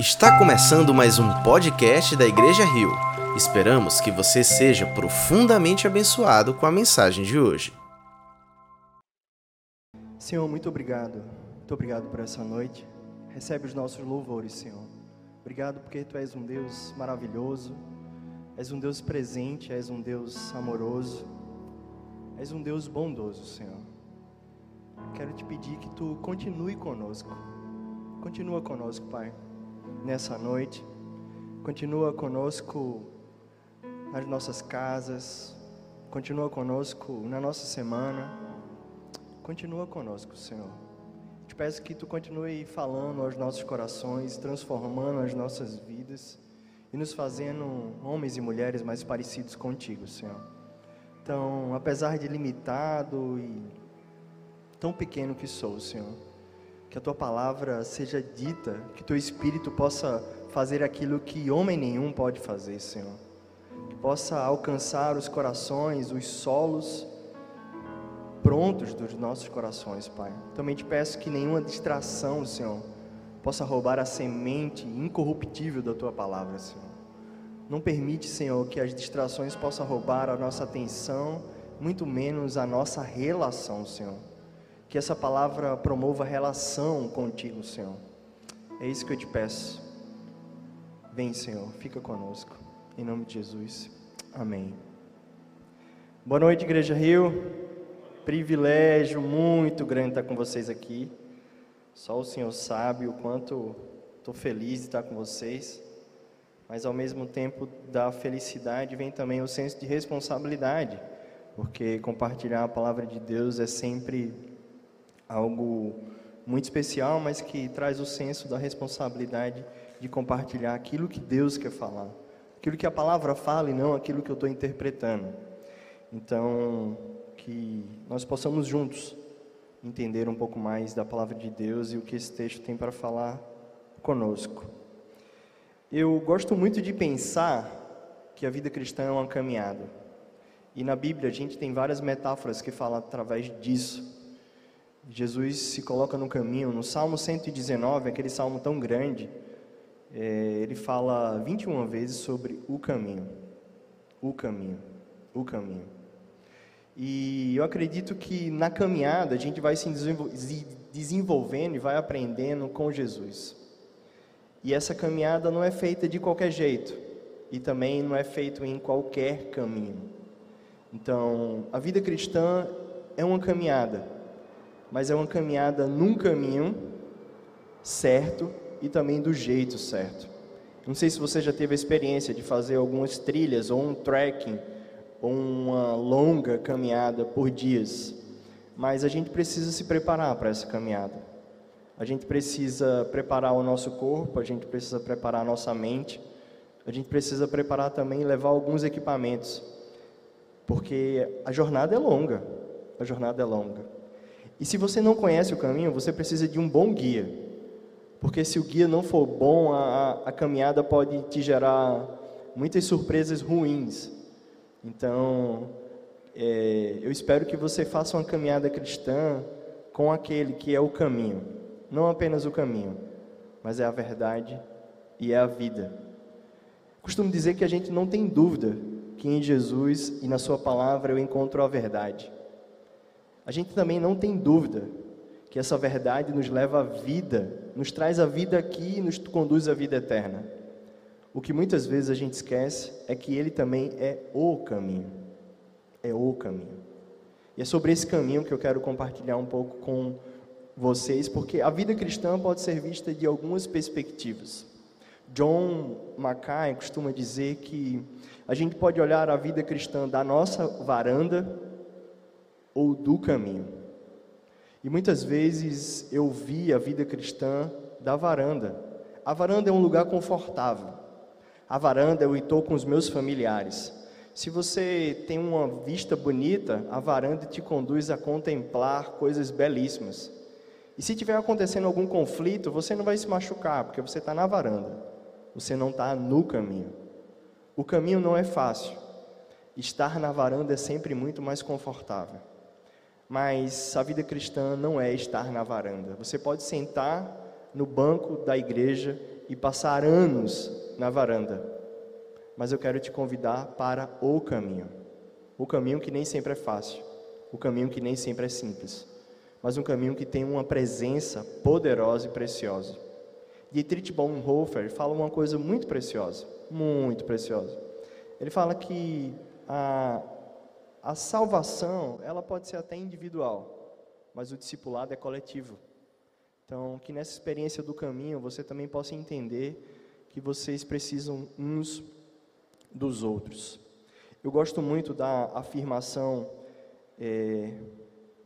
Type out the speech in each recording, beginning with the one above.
Está começando mais um podcast da Igreja Rio. Esperamos que você seja profundamente abençoado com a mensagem de hoje. Senhor, muito obrigado. Muito obrigado por essa noite. Recebe os nossos louvores, Senhor. Obrigado porque tu és um Deus maravilhoso. És um Deus presente, és um Deus amoroso. És um Deus bondoso, Senhor. Quero te pedir que tu continue conosco. Continua conosco, Pai, nessa noite. Continua conosco nas nossas casas. Continua conosco na nossa semana. Continua conosco, Senhor. Te peço que tu continue falando aos nossos corações, transformando as nossas vidas e nos fazendo homens e mulheres mais parecidos contigo, Senhor. Então, apesar de limitado e tão pequeno que sou, Senhor, que a tua palavra seja dita, que teu espírito possa fazer aquilo que homem nenhum pode fazer, Senhor. Que possa alcançar os corações, os solos prontos dos nossos corações, Pai. Também te peço que nenhuma distração, Senhor, possa roubar a semente incorruptível da tua palavra, Senhor. Não permite, Senhor, que as distrações possam roubar a nossa atenção, muito menos a nossa relação, Senhor. Que essa palavra promova relação contigo, Senhor. É isso que eu te peço. Vem, Senhor, fica conosco. Em nome de Jesus. Amém. Boa noite, Igreja Rio. Privilégio muito grande estar com vocês aqui. Só o Senhor sabe o quanto estou feliz de estar com vocês. Mas ao mesmo tempo da felicidade vem também o senso de responsabilidade, porque compartilhar a palavra de Deus é sempre algo muito especial, mas que traz o senso da responsabilidade de compartilhar aquilo que Deus quer falar, aquilo que a palavra fala e não aquilo que eu estou interpretando. Então, que nós possamos juntos entender um pouco mais da palavra de Deus e o que esse texto tem para falar conosco. Eu gosto muito de pensar que a vida cristã é uma caminhada. E na Bíblia a gente tem várias metáforas que falam através disso. Jesus se coloca no caminho. No Salmo 119, aquele salmo tão grande, é, ele fala 21 vezes sobre o caminho. O caminho. O caminho. E eu acredito que na caminhada a gente vai se desenvolvendo e vai aprendendo com Jesus. E essa caminhada não é feita de qualquer jeito. E também não é feito em qualquer caminho. Então, a vida cristã é uma caminhada mas é uma caminhada num caminho certo e também do jeito certo. Não sei se você já teve a experiência de fazer algumas trilhas ou um trekking ou uma longa caminhada por dias, mas a gente precisa se preparar para essa caminhada. A gente precisa preparar o nosso corpo, a gente precisa preparar a nossa mente, a gente precisa preparar também levar alguns equipamentos, porque a jornada é longa. A jornada é longa. E se você não conhece o caminho, você precisa de um bom guia. Porque se o guia não for bom, a, a caminhada pode te gerar muitas surpresas ruins. Então, é, eu espero que você faça uma caminhada cristã com aquele que é o caminho. Não apenas o caminho, mas é a verdade e é a vida. Costumo dizer que a gente não tem dúvida que em Jesus e na Sua palavra eu encontro a verdade. A gente também não tem dúvida que essa verdade nos leva à vida, nos traz a vida aqui e nos conduz à vida eterna. O que muitas vezes a gente esquece é que ele também é o caminho. É o caminho. E é sobre esse caminho que eu quero compartilhar um pouco com vocês, porque a vida cristã pode ser vista de algumas perspectivas. John Mackay costuma dizer que a gente pode olhar a vida cristã da nossa varanda ou do caminho. E muitas vezes eu vi a vida cristã da varanda. A varanda é um lugar confortável. A varanda eu estou com os meus familiares. Se você tem uma vista bonita, a varanda te conduz a contemplar coisas belíssimas. E se tiver acontecendo algum conflito, você não vai se machucar, porque você está na varanda. Você não está no caminho. O caminho não é fácil. Estar na varanda é sempre muito mais confortável. Mas a vida cristã não é estar na varanda. Você pode sentar no banco da igreja e passar anos na varanda. Mas eu quero te convidar para o caminho. O caminho que nem sempre é fácil, o caminho que nem sempre é simples, mas um caminho que tem uma presença poderosa e preciosa. Dietrich Bonhoeffer fala uma coisa muito preciosa, muito preciosa. Ele fala que a, a salvação, ela pode ser até individual, mas o discipulado é coletivo. Então, que nessa experiência do caminho você também possa entender que vocês precisam uns dos outros. Eu gosto muito da afirmação é,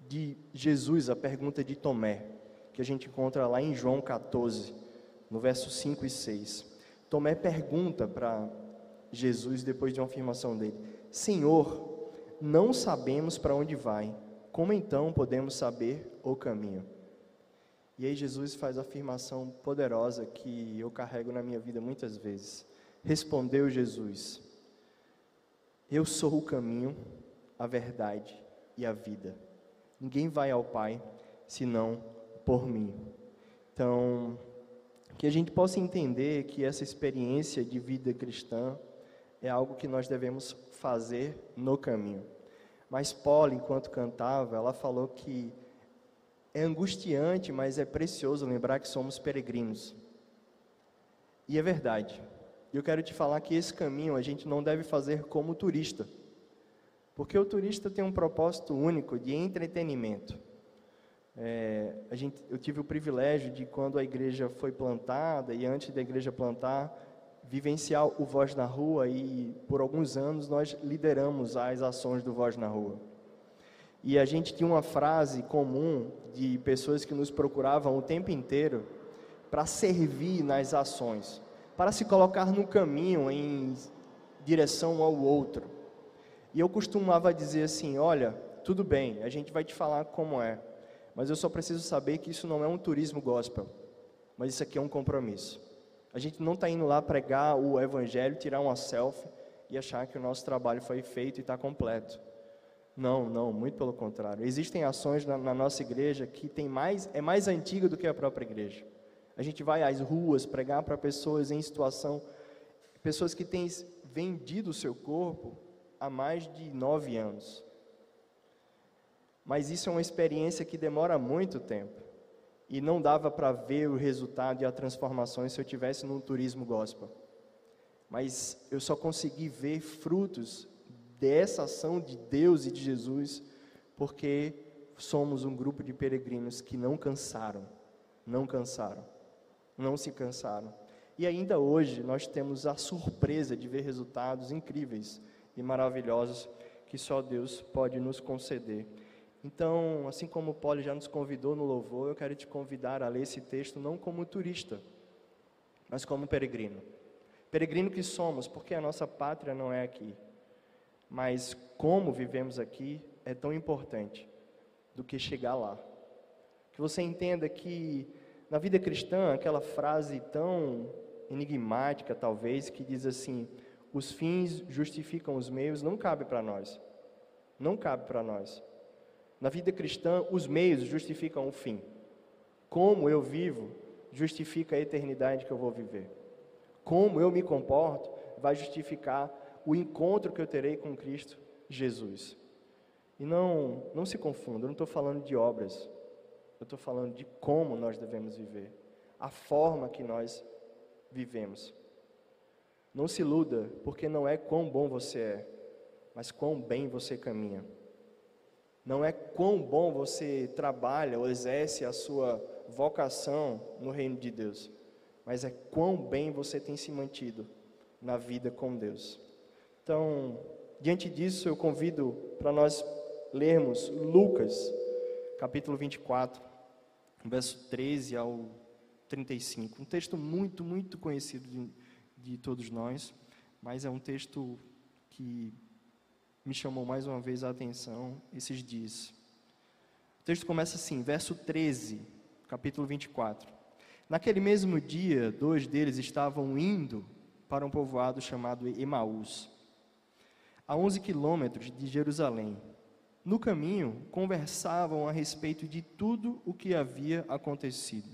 de Jesus, a pergunta de Tomé, que a gente encontra lá em João 14, no verso 5 e 6. Tomé pergunta para Jesus, depois de uma afirmação dele: Senhor, não sabemos para onde vai, como então podemos saber o caminho? E aí Jesus faz a afirmação poderosa que eu carrego na minha vida muitas vezes. Respondeu Jesus: Eu sou o caminho, a verdade e a vida. Ninguém vai ao Pai senão por mim. Então, que a gente possa entender que essa experiência de vida cristã é algo que nós devemos fazer no caminho. Mas Paula, enquanto cantava, ela falou que é angustiante, mas é precioso lembrar que somos peregrinos. E é verdade. Eu quero te falar que esse caminho a gente não deve fazer como turista. Porque o turista tem um propósito único de entretenimento. É, a gente, eu tive o privilégio de, quando a igreja foi plantada e antes da igreja plantar, vivenciar o Voz na Rua e por alguns anos nós lideramos as ações do Voz na Rua. E a gente tinha uma frase comum de pessoas que nos procuravam o tempo inteiro para servir nas ações, para se colocar no caminho em direção ao outro. E eu costumava dizer assim: olha, tudo bem, a gente vai te falar como é, mas eu só preciso saber que isso não é um turismo gospel, mas isso aqui é um compromisso. A gente não está indo lá pregar o evangelho, tirar uma selfie e achar que o nosso trabalho foi feito e está completo. Não, não, muito pelo contrário. Existem ações na, na, nossa igreja que tem mais, é mais antiga do que a própria igreja. A gente vai às ruas pregar para pessoas em situação, pessoas que têm vendido o seu corpo há mais de nove anos. Mas isso é uma experiência que demora muito tempo. E não dava para ver o resultado e a transformação se eu tivesse num turismo gospel. Mas eu só consegui ver frutos dessa ação de Deus e de Jesus, porque somos um grupo de peregrinos que não cansaram, não cansaram, não se cansaram. E ainda hoje nós temos a surpresa de ver resultados incríveis e maravilhosos que só Deus pode nos conceder. Então, assim como o Paulo já nos convidou no louvor, eu quero te convidar a ler esse texto não como turista, mas como peregrino. Peregrino que somos, porque a nossa pátria não é aqui. Mas como vivemos aqui é tão importante do que chegar lá. Que você entenda que na vida cristã, aquela frase tão enigmática, talvez, que diz assim: os fins justificam os meios, não cabe para nós. Não cabe para nós. Na vida cristã, os meios justificam o fim. Como eu vivo justifica a eternidade que eu vou viver. Como eu me comporto vai justificar o encontro que eu terei com Cristo Jesus. E não, não se confunda, eu não estou falando de obras, eu estou falando de como nós devemos viver, a forma que nós vivemos. Não se iluda, porque não é quão bom você é, mas quão bem você caminha. Não é quão bom você trabalha ou exerce a sua vocação no reino de Deus, mas é quão bem você tem se mantido na vida com Deus. Então, diante disso, eu convido para nós lermos Lucas, capítulo 24, verso 13 ao 35. Um texto muito, muito conhecido de, de todos nós, mas é um texto que me chamou mais uma vez a atenção esses dias. O texto começa assim, verso 13, capítulo 24. Naquele mesmo dia, dois deles estavam indo para um povoado chamado Emaús, a 11 quilômetros de Jerusalém. No caminho, conversavam a respeito de tudo o que havia acontecido.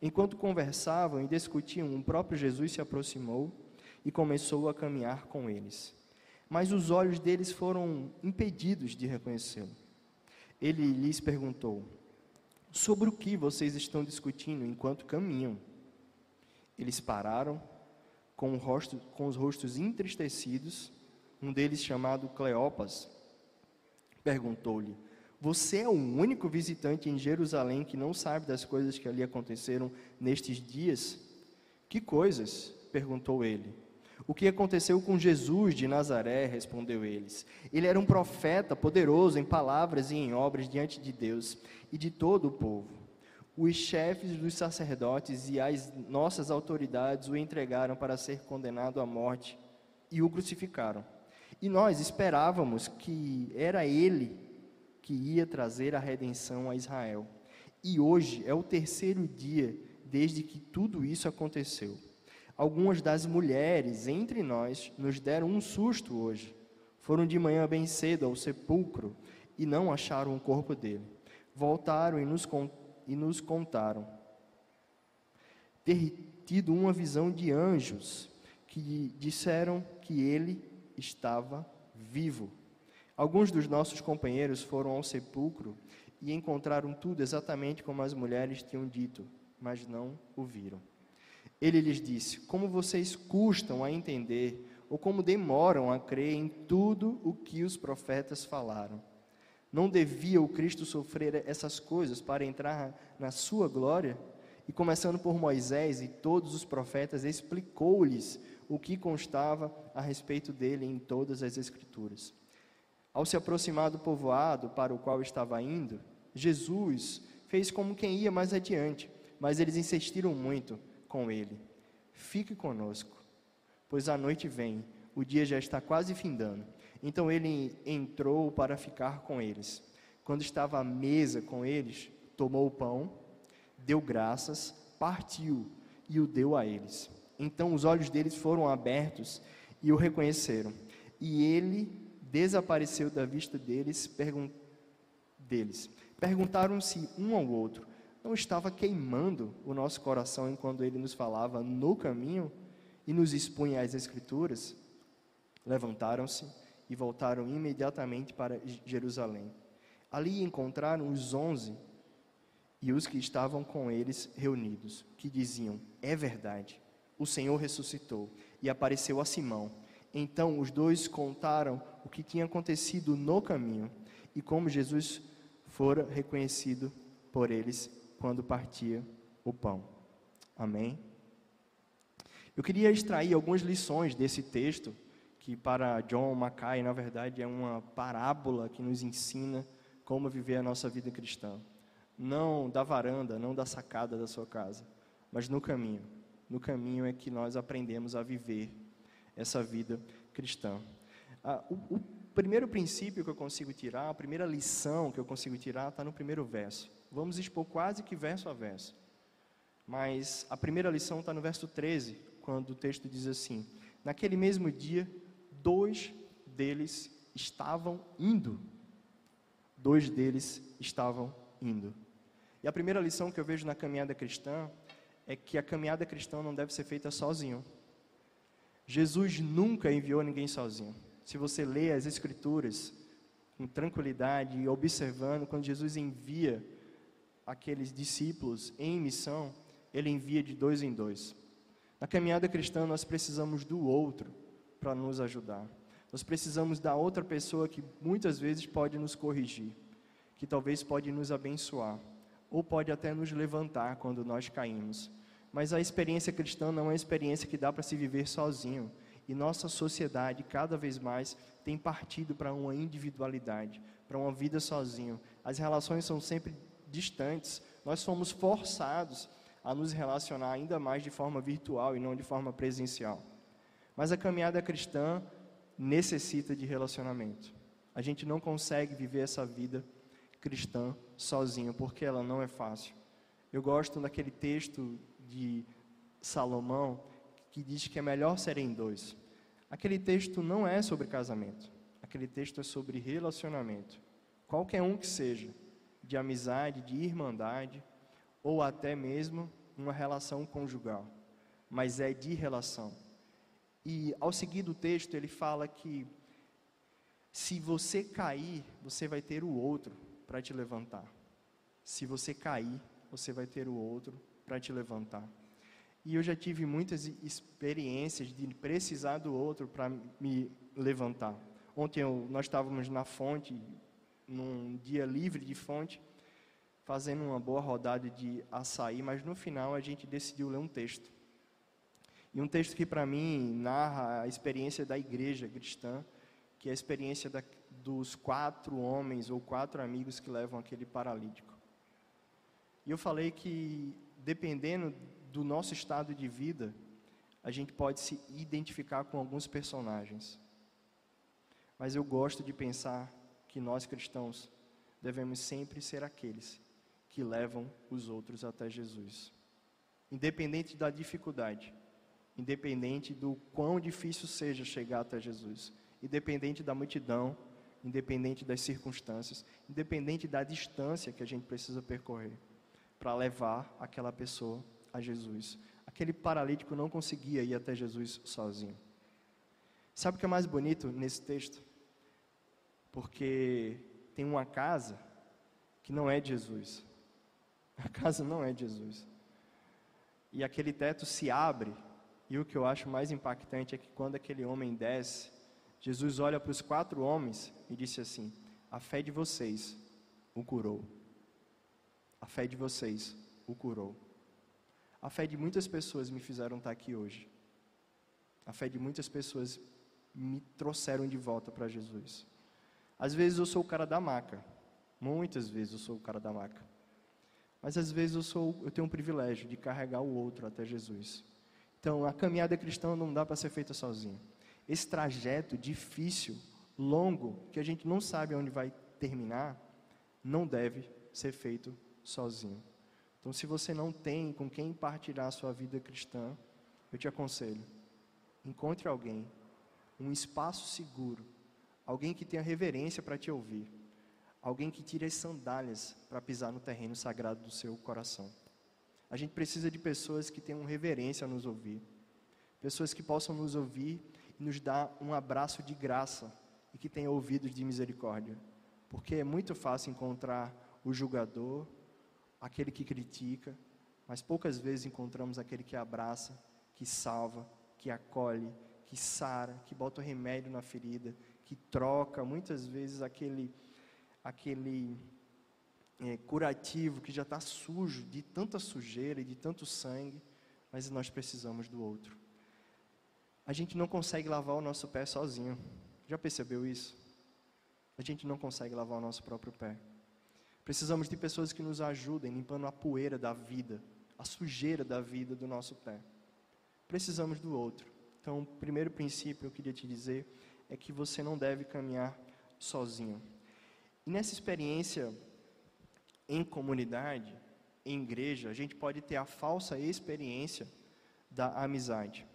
Enquanto conversavam e discutiam, o próprio Jesus se aproximou e começou a caminhar com eles. Mas os olhos deles foram impedidos de reconhecê-lo. Ele lhes perguntou: Sobre o que vocês estão discutindo enquanto caminham? Eles pararam, com, rosto, com os rostos entristecidos. Um deles, chamado Cleopas, perguntou-lhe: Você é o único visitante em Jerusalém que não sabe das coisas que ali aconteceram nestes dias? Que coisas? perguntou ele. O que aconteceu com Jesus de Nazaré? respondeu eles. Ele era um profeta poderoso em palavras e em obras diante de Deus e de todo o povo. Os chefes dos sacerdotes e as nossas autoridades o entregaram para ser condenado à morte e o crucificaram. E nós esperávamos que era ele que ia trazer a redenção a Israel. E hoje é o terceiro dia desde que tudo isso aconteceu. Algumas das mulheres entre nós nos deram um susto hoje. Foram de manhã bem cedo ao sepulcro e não acharam o corpo dele. Voltaram e nos, e nos contaram ter tido uma visão de anjos que disseram que ele estava vivo. Alguns dos nossos companheiros foram ao sepulcro e encontraram tudo exatamente como as mulheres tinham dito, mas não o viram. Ele lhes disse: Como vocês custam a entender, ou como demoram a crer em tudo o que os profetas falaram? Não devia o Cristo sofrer essas coisas para entrar na sua glória? E começando por Moisés e todos os profetas, explicou-lhes o que constava a respeito dele em todas as Escrituras. Ao se aproximar do povoado para o qual estava indo, Jesus fez como quem ia mais adiante, mas eles insistiram muito com ele: Fique conosco, pois a noite vem, o dia já está quase findando. Então ele entrou para ficar com eles. Quando estava à mesa com eles, tomou o pão, deu graças, partiu e o deu a eles. Então os olhos deles foram abertos e o reconheceram. E ele desapareceu da vista deles, pergun deles. Perguntaram-se um ao outro: Não estava queimando o nosso coração enquanto ele nos falava no caminho e nos expunha as Escrituras? Levantaram-se e voltaram imediatamente para Jerusalém. Ali encontraram os onze e os que estavam com eles reunidos, que diziam: É verdade, o Senhor ressuscitou e apareceu a Simão. Então os dois contaram o que tinha acontecido no caminho e como Jesus fora reconhecido por eles quando partia o pão. Amém? Eu queria extrair algumas lições desse texto que para John Mackay, na verdade, é uma parábola que nos ensina como viver a nossa vida cristã. Não da varanda, não da sacada da sua casa, mas no caminho. No caminho é que nós aprendemos a viver essa vida cristã. Ah, o, o primeiro princípio que eu consigo tirar, a primeira lição que eu consigo tirar, está no primeiro verso. Vamos expor quase que verso a verso. Mas a primeira lição está no verso 13, quando o texto diz assim: Naquele mesmo dia, dois deles estavam indo. Dois deles estavam indo. E a primeira lição que eu vejo na caminhada cristã é que a caminhada cristã não deve ser feita sozinho. Jesus nunca enviou ninguém sozinho. Se você lê as Escrituras com tranquilidade e observando, quando Jesus envia aqueles discípulos em missão, ele envia de dois em dois. Na caminhada cristã, nós precisamos do outro para nos ajudar. Nós precisamos da outra pessoa que muitas vezes pode nos corrigir, que talvez pode nos abençoar, ou pode até nos levantar quando nós caímos. Mas a experiência cristã não é uma experiência que dá para se viver sozinho. E nossa sociedade, cada vez mais, tem partido para uma individualidade, para uma vida sozinho. As relações são sempre distantes. Nós somos forçados a nos relacionar ainda mais de forma virtual e não de forma presencial. Mas a caminhada cristã necessita de relacionamento. A gente não consegue viver essa vida cristã sozinho, porque ela não é fácil. Eu gosto daquele texto de Salomão que diz que é melhor serem dois. Aquele texto não é sobre casamento. Aquele texto é sobre relacionamento. Qualquer um que seja, de amizade, de irmandade, ou até mesmo uma relação conjugal, mas é de relação. E ao seguir do texto, ele fala que se você cair, você vai ter o outro para te levantar. Se você cair, você vai ter o outro para te levantar. E eu já tive muitas experiências de precisar do outro para me levantar. Ontem eu, nós estávamos na fonte, num dia livre de fonte, fazendo uma boa rodada de açaí, mas no final a gente decidiu ler um texto. E um texto que para mim narra a experiência da igreja cristã, que é a experiência da, dos quatro homens ou quatro amigos que levam aquele paralítico. E eu falei que dependendo do nosso estado de vida, a gente pode se identificar com alguns personagens. Mas eu gosto de pensar que nós cristãos devemos sempre ser aqueles que levam os outros até Jesus. Independente da dificuldade, independente do quão difícil seja chegar até Jesus, independente da multidão, independente das circunstâncias, independente da distância que a gente precisa percorrer para levar aquela pessoa a Jesus. Aquele paralítico não conseguia ir até Jesus sozinho. Sabe o que é mais bonito nesse texto? Porque tem uma casa que não é de Jesus. A casa não é de Jesus. E aquele teto se abre, e o que eu acho mais impactante é que quando aquele homem desce, Jesus olha para os quatro homens e disse assim: A fé de vocês o curou. A fé de vocês o curou. A fé de muitas pessoas me fizeram estar aqui hoje. A fé de muitas pessoas me trouxeram de volta para Jesus. Às vezes eu sou o cara da maca. Muitas vezes eu sou o cara da maca. Mas às vezes eu sou, eu tenho um privilégio de carregar o outro até Jesus. Então, a caminhada cristã não dá para ser feita sozinho. Esse trajeto difícil, longo, que a gente não sabe onde vai terminar, não deve ser feito sozinho. Então, se você não tem com quem partilhar a sua vida cristã, eu te aconselho: encontre alguém, um espaço seguro, alguém que tenha reverência para te ouvir, alguém que tire as sandálias para pisar no terreno sagrado do seu coração. A gente precisa de pessoas que tenham reverência a nos ouvir, pessoas que possam nos ouvir e nos dar um abraço de graça e que tenham ouvidos de misericórdia, porque é muito fácil encontrar o julgador, aquele que critica, mas poucas vezes encontramos aquele que abraça, que salva, que acolhe, que sara, que bota o remédio na ferida, que troca muitas vezes aquele, aquele é, curativo que já está sujo de tanta sujeira e de tanto sangue, mas nós precisamos do outro. A gente não consegue lavar o nosso pé sozinho. Já percebeu isso? A gente não consegue lavar o nosso próprio pé. Precisamos de pessoas que nos ajudem limpando a poeira da vida, a sujeira da vida do nosso pé. Precisamos do outro. Então, o primeiro princípio eu queria te dizer é que você não deve caminhar sozinho. E nessa experiência em comunidade, em igreja, a gente pode ter a falsa experiência da amizade.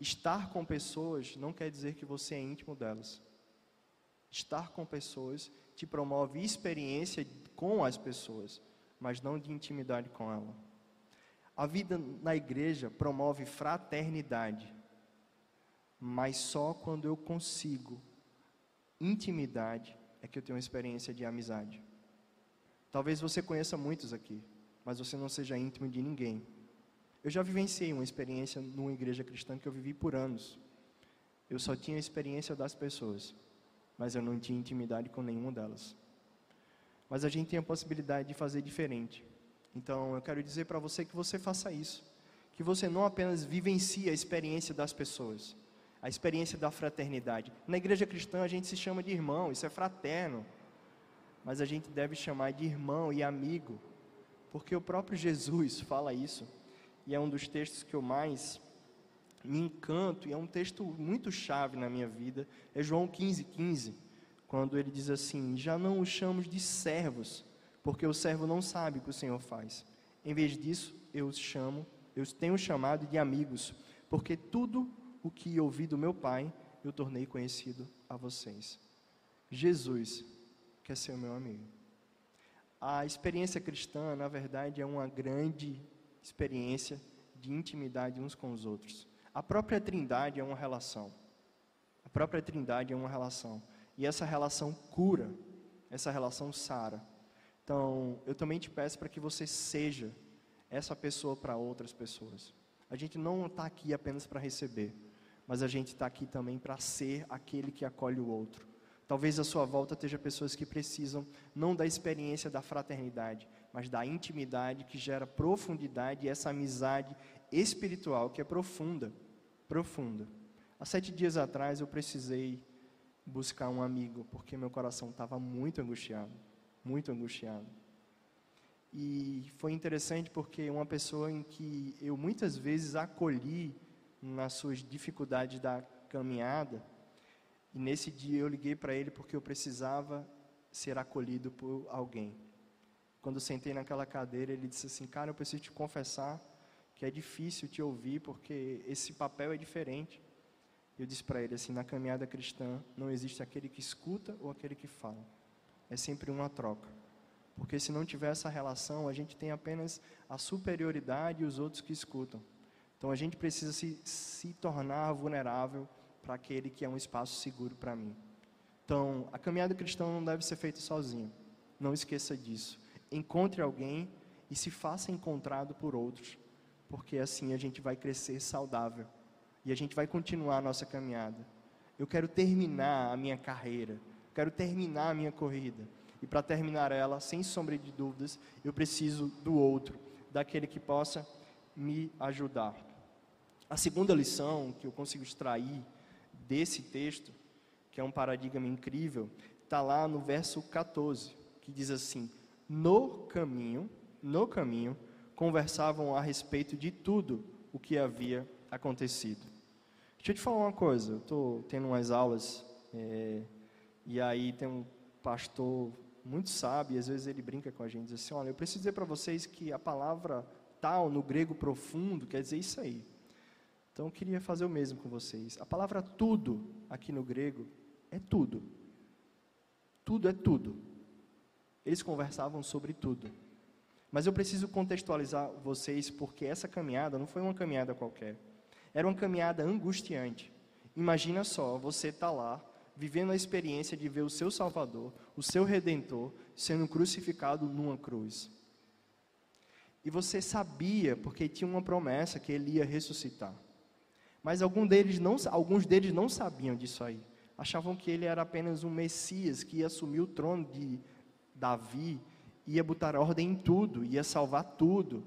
Estar com pessoas não quer dizer que você é íntimo delas. Estar com pessoas te promove experiência com as pessoas, mas não de intimidade com ela. A vida na igreja promove fraternidade, mas só quando eu consigo intimidade é que eu tenho uma experiência de amizade. Talvez você conheça muitos aqui, mas você não seja íntimo de ninguém. Eu já vivenciei uma experiência numa igreja cristã que eu vivi por anos. Eu só tinha a experiência das pessoas mas eu não tinha intimidade com nenhuma delas. Mas a gente tem a possibilidade de fazer diferente. Então eu quero dizer para você que você faça isso. Que você não apenas vivencie a experiência das pessoas, a experiência da fraternidade. Na igreja cristã a gente se chama de irmão, isso é fraterno. Mas a gente deve chamar de irmão e amigo, porque o próprio Jesus fala isso. E é um dos textos que eu mais me encanto, e é um texto muito chave na minha vida, é João 15, 15, quando ele diz assim: Já não os chamos de servos, porque o servo não sabe o que o Senhor faz. Em vez disso, eu os chamo, eu os tenho chamado de amigos, porque tudo o que ouvi do meu Pai, eu tornei conhecido a vocês. Jesus quer ser o meu amigo. A experiência cristã, na verdade, é uma grande experiência de intimidade uns com os outros. A própria Trindade é uma relação. A própria Trindade é uma relação. E essa relação cura, essa relação sara. Então, eu também te peço para que você seja essa pessoa para outras pessoas. A gente não está aqui apenas para receber, mas a gente está aqui também para ser aquele que acolhe o outro. Talvez à sua volta esteja pessoas que precisam não da experiência da fraternidade, mas da intimidade que gera profundidade e essa amizade espiritual que é profunda, profunda. Há sete dias atrás eu precisei buscar um amigo porque meu coração estava muito angustiado, muito angustiado. E foi interessante porque uma pessoa em que eu muitas vezes acolhi nas suas dificuldades da caminhada, e nesse dia eu liguei para ele porque eu precisava ser acolhido por alguém. Quando eu sentei naquela cadeira, ele disse assim: Cara, eu preciso te confessar que é difícil te ouvir porque esse papel é diferente. Eu disse para ele assim: Na caminhada cristã não existe aquele que escuta ou aquele que fala. É sempre uma troca. Porque se não tiver essa relação, a gente tem apenas a superioridade e os outros que escutam. Então a gente precisa se, se tornar vulnerável para aquele que é um espaço seguro para mim. Então, a caminhada cristã não deve ser feita sozinho. Não esqueça disso. Encontre alguém e se faça encontrado por outros, porque assim a gente vai crescer saudável e a gente vai continuar a nossa caminhada. Eu quero terminar a minha carreira, quero terminar a minha corrida. E para terminar ela, sem sombra de dúvidas, eu preciso do outro, daquele que possa me ajudar. A segunda lição que eu consigo extrair desse texto, que é um paradigma incrível, está lá no verso 14, que diz assim: No caminho, no caminho, conversavam a respeito de tudo o que havia acontecido. Deixa eu te falar uma coisa, eu estou tendo umas aulas, é, e aí tem um pastor muito sábio, e às vezes ele brinca com a gente, diz assim, olha, eu preciso dizer para vocês que a palavra tal, no grego profundo, quer dizer isso aí. Então eu queria fazer o mesmo com vocês. A palavra tudo aqui no grego é tudo. Tudo é tudo. Eles conversavam sobre tudo. Mas eu preciso contextualizar vocês porque essa caminhada não foi uma caminhada qualquer. Era uma caminhada angustiante. Imagina só, você está lá, vivendo a experiência de ver o seu Salvador, o seu Redentor, sendo crucificado numa cruz. E você sabia, porque tinha uma promessa que ele ia ressuscitar. Mas algum deles não, alguns deles não sabiam disso aí. Achavam que ele era apenas um Messias que ia assumir o trono de Davi, ia botar ordem em tudo, ia salvar tudo.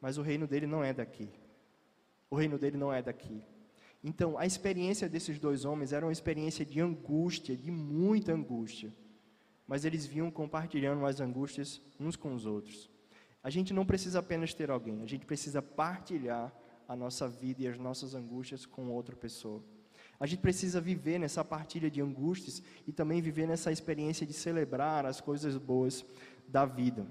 Mas o reino dele não é daqui. O reino dele não é daqui. Então, a experiência desses dois homens era uma experiência de angústia, de muita angústia. Mas eles vinham compartilhando as angústias uns com os outros. A gente não precisa apenas ter alguém, a gente precisa partilhar a nossa vida e as nossas angústias com outra pessoa. A gente precisa viver nessa partilha de angústias e também viver nessa experiência de celebrar as coisas boas da vida.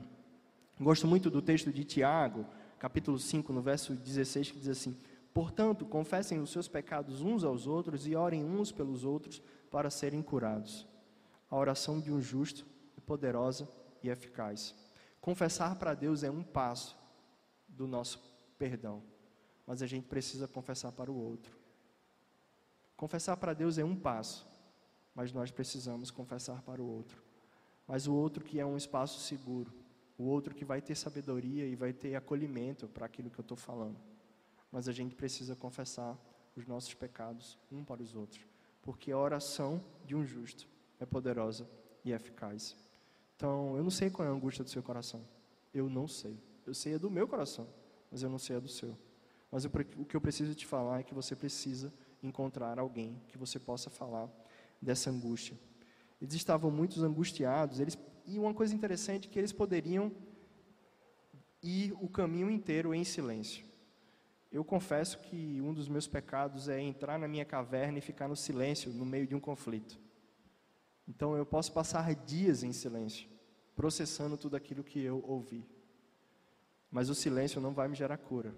Gosto muito do texto de Tiago, capítulo 5, no verso 16, que diz assim: Portanto, confessem os seus pecados uns aos outros e orem uns pelos outros para serem curados. A oração de um justo é poderosa e eficaz. Confessar para Deus é um passo do nosso perdão mas a gente precisa confessar para o outro. Confessar para Deus é um passo, mas nós precisamos confessar para o outro. Mas o outro que é um espaço seguro, o outro que vai ter sabedoria e vai ter acolhimento para aquilo que eu estou falando. Mas a gente precisa confessar os nossos pecados um para os outros, porque a oração de um justo é poderosa e eficaz. Então, eu não sei qual é a angústia do seu coração. Eu não sei. Eu sei a do meu coração, mas eu não sei a do seu. Mas o que eu preciso te falar é que você precisa encontrar alguém que você possa falar dessa angústia. Eles estavam muito angustiados, eles, e uma coisa interessante é que eles poderiam ir o caminho inteiro em silêncio. Eu confesso que um dos meus pecados é entrar na minha caverna e ficar no silêncio no meio de um conflito. Então eu posso passar dias em silêncio, processando tudo aquilo que eu ouvi. Mas o silêncio não vai me gerar cura.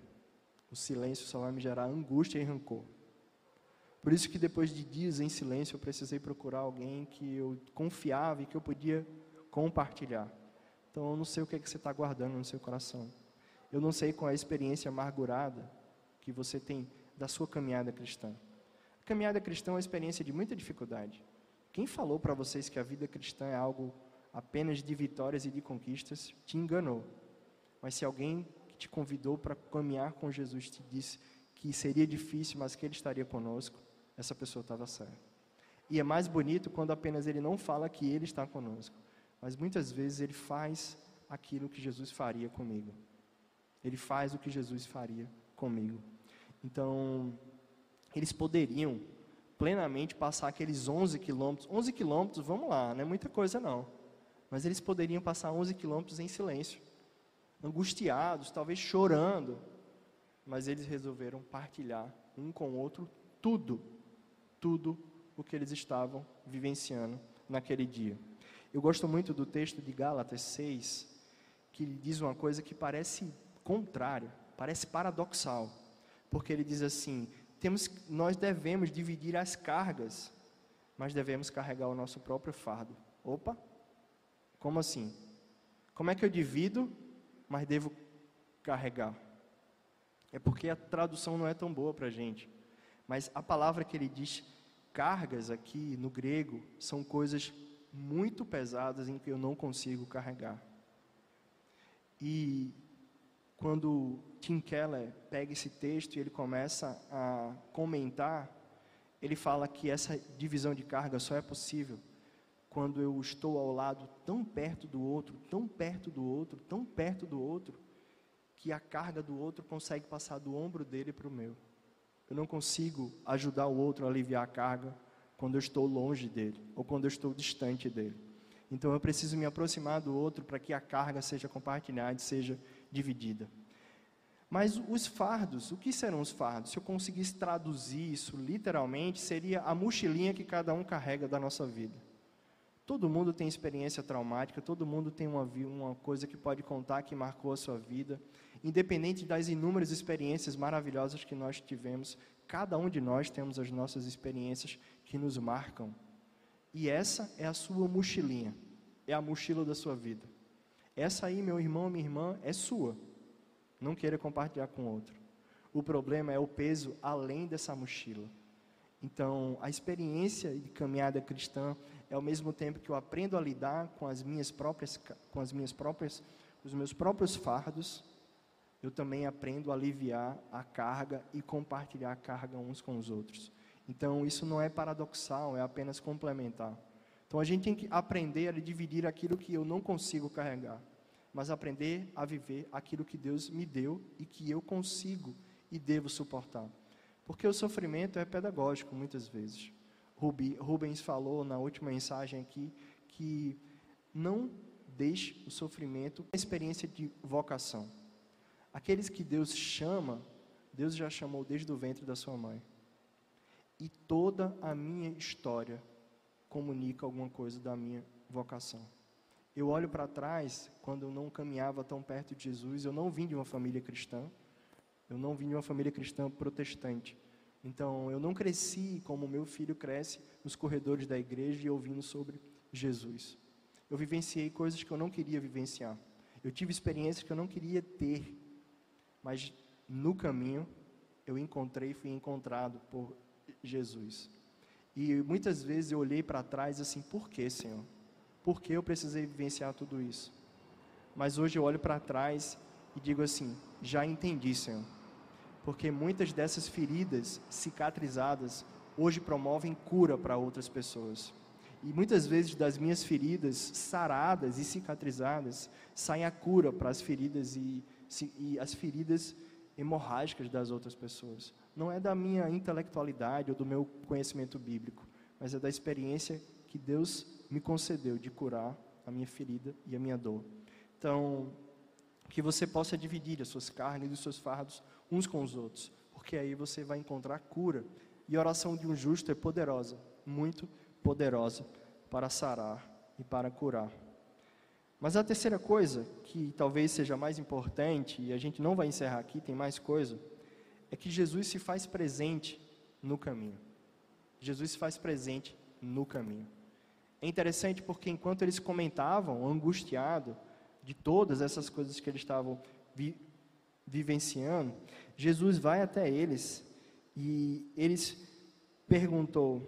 O silêncio só vai me gerar angústia e rancor. Por isso que depois de dias em silêncio, eu precisei procurar alguém que eu confiava e que eu podia compartilhar. Então, eu não sei o que, é que você está guardando no seu coração. Eu não sei qual é a experiência amargurada que você tem da sua caminhada cristã. A caminhada cristã é uma experiência de muita dificuldade. Quem falou para vocês que a vida cristã é algo apenas de vitórias e de conquistas, te enganou. Mas se alguém que te convidou para caminhar com Jesus te disse que seria difícil, mas que ele estaria conosco, essa pessoa estava certa. E é mais bonito quando apenas ele não fala que ele está conosco, mas muitas vezes ele faz aquilo que Jesus faria comigo. Ele faz o que Jesus faria comigo. Então, eles poderiam plenamente passar aqueles 11 quilômetros. 11 quilômetros, vamos lá, não é muita coisa não. Mas eles poderiam passar 11 quilômetros em silêncio, angustiados, talvez chorando. Mas eles resolveram partilhar um com o outro tudo, tudo o que eles estavam vivenciando naquele dia. Eu gosto muito do texto de Gálatas 6, que diz uma coisa que parece contrária, parece paradoxal, porque ele diz assim: temos, nós devemos dividir as cargas, mas devemos carregar o nosso próprio fardo. Opa, como assim? Como é que eu divido, mas devo carregar? É porque a tradução não é tão boa para a gente. Mas a palavra que ele diz, cargas aqui no grego, são coisas muito pesadas em que eu não consigo carregar. E quando Tim Keller pega esse texto e ele começa a comentar, ele fala que essa divisão de carga só é possível quando eu estou ao lado tão perto do outro, tão perto do outro, tão perto do outro, que a carga do outro consegue passar do ombro dele para o meu. Eu não consigo ajudar o outro a aliviar a carga quando eu estou longe dele ou quando eu estou distante dele. Então eu preciso me aproximar do outro para que a carga seja compartilhada, seja dividida. Mas os fardos, o que serão os fardos? Se eu conseguisse traduzir isso literalmente, seria a mochilinha que cada um carrega da nossa vida. Todo mundo tem experiência traumática, todo mundo tem uma, uma coisa que pode contar que marcou a sua vida. Independente das inúmeras experiências maravilhosas que nós tivemos, cada um de nós temos as nossas experiências que nos marcam. E essa é a sua mochilinha, é a mochila da sua vida. Essa aí, meu irmão, minha irmã, é sua. Não queira compartilhar com outro. O problema é o peso além dessa mochila. Então, a experiência de caminhada cristã é ao mesmo tempo que eu aprendo a lidar com as minhas próprias, com as minhas próprias, os meus próprios fardos, eu também aprendo a aliviar a carga e compartilhar a carga uns com os outros. Então, isso não é paradoxal, é apenas complementar. Então, a gente tem que aprender a dividir aquilo que eu não consigo carregar, mas aprender a viver aquilo que Deus me deu e que eu consigo e devo suportar. Porque o sofrimento é pedagógico muitas vezes. Rubens falou na última mensagem aqui que não deixe o sofrimento uma experiência de vocação. Aqueles que Deus chama, Deus já chamou desde o ventre da sua mãe. E toda a minha história comunica alguma coisa da minha vocação. Eu olho para trás, quando eu não caminhava tão perto de Jesus, eu não vim de uma família cristã, eu não vim de uma família cristã protestante. Então, eu não cresci como meu filho cresce nos corredores da igreja e ouvindo sobre Jesus. Eu vivenciei coisas que eu não queria vivenciar. Eu tive experiências que eu não queria ter. Mas no caminho, eu encontrei, fui encontrado por Jesus. E muitas vezes eu olhei para trás assim, por que, Senhor? Por que eu precisei vivenciar tudo isso? Mas hoje eu olho para trás e digo assim: já entendi, Senhor porque muitas dessas feridas cicatrizadas hoje promovem cura para outras pessoas. E muitas vezes das minhas feridas saradas e cicatrizadas saem a cura para as feridas e, e as feridas hemorrágicas das outras pessoas. Não é da minha intelectualidade ou do meu conhecimento bíblico, mas é da experiência que Deus me concedeu de curar a minha ferida e a minha dor. Então, que você possa dividir as suas carnes e os seus fardos uns com os outros, porque aí você vai encontrar cura. E a oração de um justo é poderosa, muito poderosa para sarar e para curar. Mas a terceira coisa, que talvez seja mais importante, e a gente não vai encerrar aqui, tem mais coisa, é que Jesus se faz presente no caminho. Jesus se faz presente no caminho. É interessante porque enquanto eles comentavam, angustiado, de todas essas coisas que eles estavam vi vivenciando, Jesus vai até eles e eles perguntou.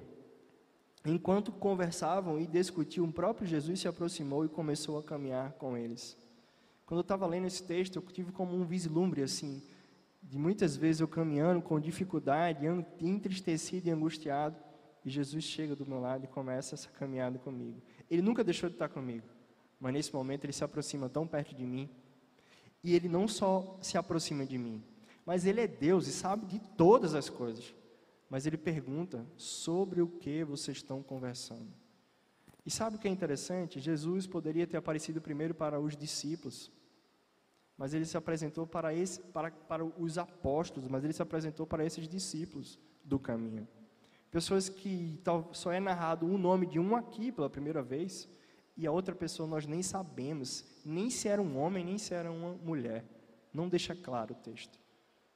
Enquanto conversavam e discutiam, o próprio Jesus se aproximou e começou a caminhar com eles. Quando eu estava lendo esse texto, eu tive como um vislumbre assim, de muitas vezes eu caminhando com dificuldade, entristecido e angustiado, e Jesus chega do meu lado e começa essa caminhada comigo. Ele nunca deixou de estar comigo, mas nesse momento ele se aproxima tão perto de mim, e ele não só se aproxima de mim, mas ele é Deus e sabe de todas as coisas. Mas ele pergunta sobre o que vocês estão conversando. E sabe o que é interessante? Jesus poderia ter aparecido primeiro para os discípulos, mas ele se apresentou para, esse, para, para os apóstolos, mas ele se apresentou para esses discípulos do caminho. Pessoas que só é narrado o nome de um aqui pela primeira vez, e a outra pessoa nós nem sabemos, nem se era um homem, nem se era uma mulher. Não deixa claro o texto.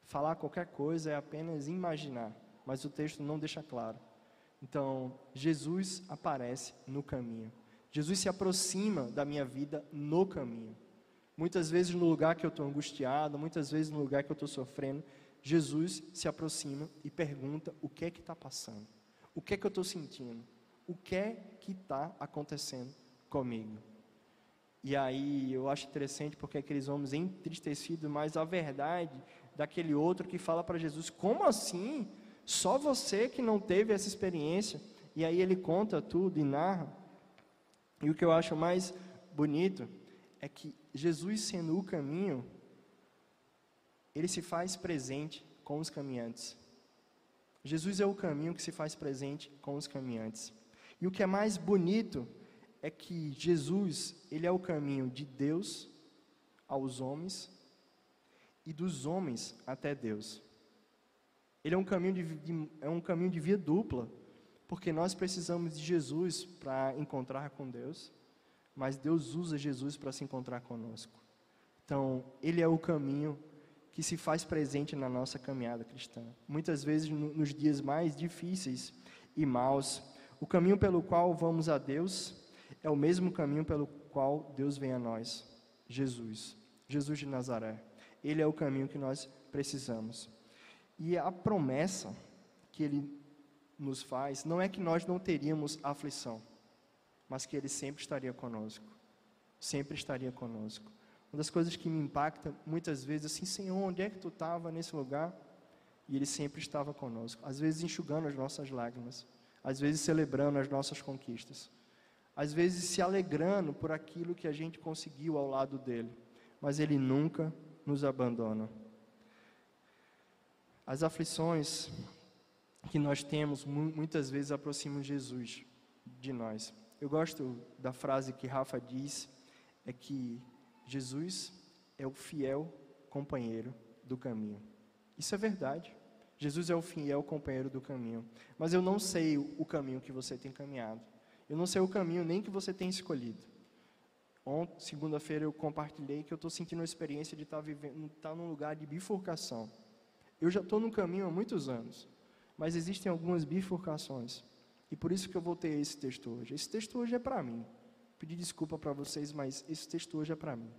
Falar qualquer coisa é apenas imaginar, mas o texto não deixa claro. Então, Jesus aparece no caminho. Jesus se aproxima da minha vida no caminho. Muitas vezes no lugar que eu estou angustiado, muitas vezes no lugar que eu estou sofrendo, Jesus se aproxima e pergunta o que é que está passando, o que é que eu estou sentindo, o que é que está acontecendo comigo. E aí eu acho interessante porque aqueles homens entristecidos, mas a verdade daquele outro que fala para Jesus: como assim? Só você que não teve essa experiência? E aí ele conta tudo e narra. E o que eu acho mais bonito é que Jesus, sendo o caminho, ele se faz presente com os caminhantes. Jesus é o caminho que se faz presente com os caminhantes. E o que é mais bonito é que Jesus, ele é o caminho de Deus aos homens e dos homens até Deus. Ele é um caminho de, de é um caminho de via dupla, porque nós precisamos de Jesus para encontrar com Deus mas Deus usa Jesus para se encontrar conosco. Então, Ele é o caminho que se faz presente na nossa caminhada cristã. Muitas vezes, no, nos dias mais difíceis e maus, o caminho pelo qual vamos a Deus é o mesmo caminho pelo qual Deus vem a nós, Jesus, Jesus de Nazaré. Ele é o caminho que nós precisamos. E a promessa que Ele nos faz não é que nós não teríamos aflição mas que Ele sempre estaria conosco. Sempre estaria conosco. Uma das coisas que me impacta muitas vezes assim, Senhor, onde é que tu estava nesse lugar? E Ele sempre estava conosco. Às vezes enxugando as nossas lágrimas, às vezes celebrando as nossas conquistas, às vezes se alegrando por aquilo que a gente conseguiu ao lado dele, mas Ele nunca nos abandona. As aflições que nós temos muitas vezes aproximam Jesus de nós. Eu gosto da frase que Rafa diz, é que Jesus é o fiel companheiro do caminho. Isso é verdade. Jesus é o fiel companheiro do caminho. Mas eu não sei o caminho que você tem caminhado. Eu não sei o caminho nem que você tem escolhido. Ontem, segunda-feira, eu compartilhei que eu estou sentindo a experiência de estar tá vivendo, tá num lugar de bifurcação. Eu já estou no caminho há muitos anos, mas existem algumas bifurcações. E por isso que eu voltei a esse texto hoje. Esse texto hoje é para mim. Pedi desculpa para vocês, mas esse texto hoje é para mim.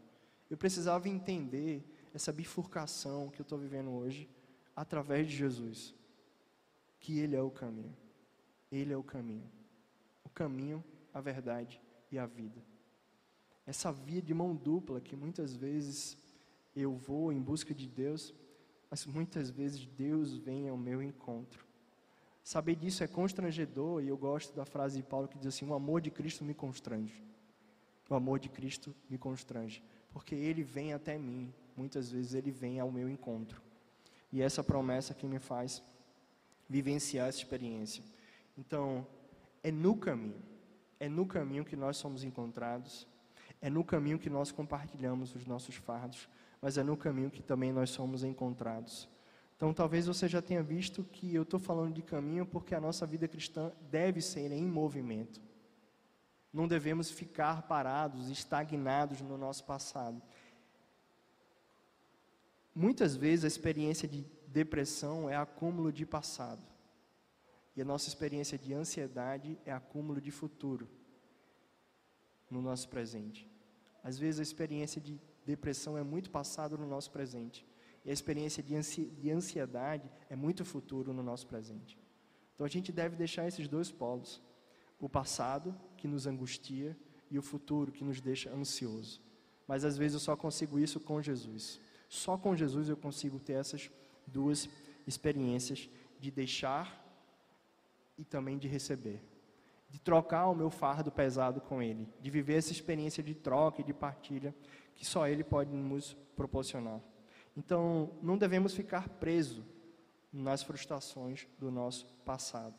Eu precisava entender essa bifurcação que eu estou vivendo hoje através de Jesus. Que Ele é o caminho. Ele é o caminho. O caminho, a verdade e a vida. Essa via de mão dupla que muitas vezes eu vou em busca de Deus, mas muitas vezes Deus vem ao meu encontro. Saber disso é constrangedor e eu gosto da frase de Paulo que diz assim: o amor de Cristo me constrange. O amor de Cristo me constrange, porque ele vem até mim, muitas vezes ele vem ao meu encontro. E essa promessa que me faz vivenciar essa experiência. Então, é no caminho, é no caminho que nós somos encontrados, é no caminho que nós compartilhamos os nossos fardos, mas é no caminho que também nós somos encontrados. Então, talvez você já tenha visto que eu estou falando de caminho porque a nossa vida cristã deve ser em movimento. Não devemos ficar parados, estagnados no nosso passado. Muitas vezes a experiência de depressão é acúmulo de passado. E a nossa experiência de ansiedade é acúmulo de futuro no nosso presente. Às vezes a experiência de depressão é muito passado no nosso presente e a experiência de ansiedade é muito futuro no nosso presente. Então a gente deve deixar esses dois polos: o passado, que nos angustia, e o futuro, que nos deixa ansioso. Mas às vezes eu só consigo isso com Jesus. Só com Jesus eu consigo ter essas duas experiências de deixar e também de receber. De trocar o meu fardo pesado com Ele. De viver essa experiência de troca e de partilha que só Ele pode nos proporcionar. Então, não devemos ficar presos nas frustrações do nosso passado.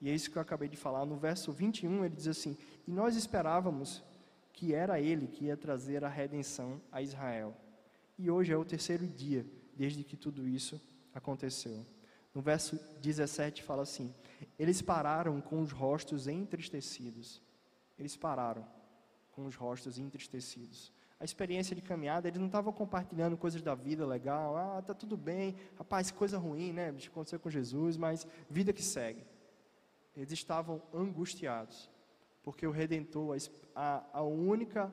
E é isso que eu acabei de falar. No verso 21, ele diz assim: E nós esperávamos que era Ele que ia trazer a redenção a Israel. E hoje é o terceiro dia desde que tudo isso aconteceu. No verso 17 fala assim: Eles pararam com os rostos entristecidos. Eles pararam com os rostos entristecidos a experiência de caminhada, eles não estavam compartilhando coisas da vida legal, ah, tá tudo bem, rapaz, coisa ruim, né, aconteceu com Jesus, mas vida que segue. Eles estavam angustiados, porque o Redentor, a, a única,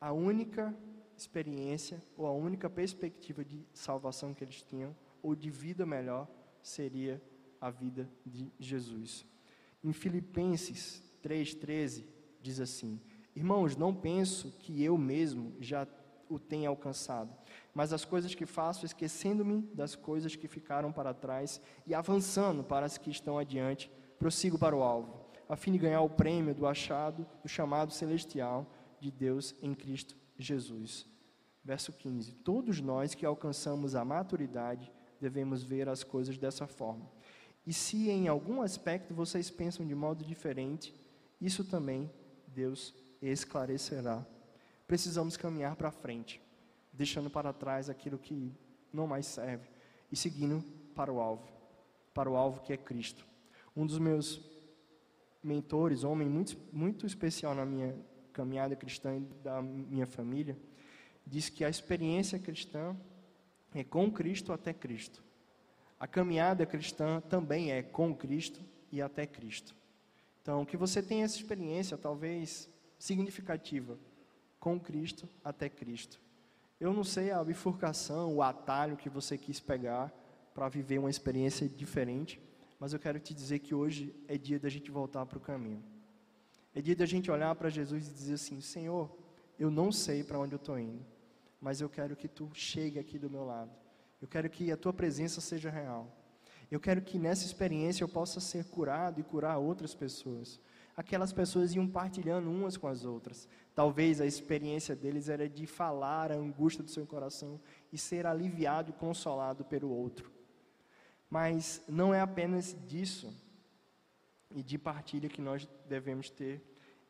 a única experiência, ou a única perspectiva de salvação que eles tinham, ou de vida melhor, seria a vida de Jesus. Em Filipenses 3,13, diz assim: Irmãos, não penso que eu mesmo já o tenha alcançado, mas as coisas que faço, esquecendo-me das coisas que ficaram para trás e avançando para as que estão adiante, prossigo para o alvo, a fim de ganhar o prêmio do achado, do chamado celestial de Deus em Cristo Jesus. Verso 15: Todos nós que alcançamos a maturidade devemos ver as coisas dessa forma. E se em algum aspecto vocês pensam de modo diferente, isso também Deus esclarecerá. Precisamos caminhar para frente, deixando para trás aquilo que não mais serve e seguindo para o alvo, para o alvo que é Cristo. Um dos meus mentores, homem muito, muito especial na minha caminhada cristã e da minha família, diz que a experiência cristã é com Cristo até Cristo. A caminhada cristã também é com Cristo e até Cristo. Então, que você tenha essa experiência, talvez significativa com Cristo até Cristo. Eu não sei a bifurcação, o atalho que você quis pegar para viver uma experiência diferente, mas eu quero te dizer que hoje é dia da gente voltar para o caminho. É dia da gente olhar para Jesus e dizer assim: Senhor, eu não sei para onde eu estou indo, mas eu quero que tu chegue aqui do meu lado. Eu quero que a tua presença seja real. Eu quero que nessa experiência eu possa ser curado e curar outras pessoas aquelas pessoas iam partilhando umas com as outras. Talvez a experiência deles era de falar a angústia do seu coração e ser aliviado e consolado pelo outro. Mas não é apenas disso e de partilha que nós devemos ter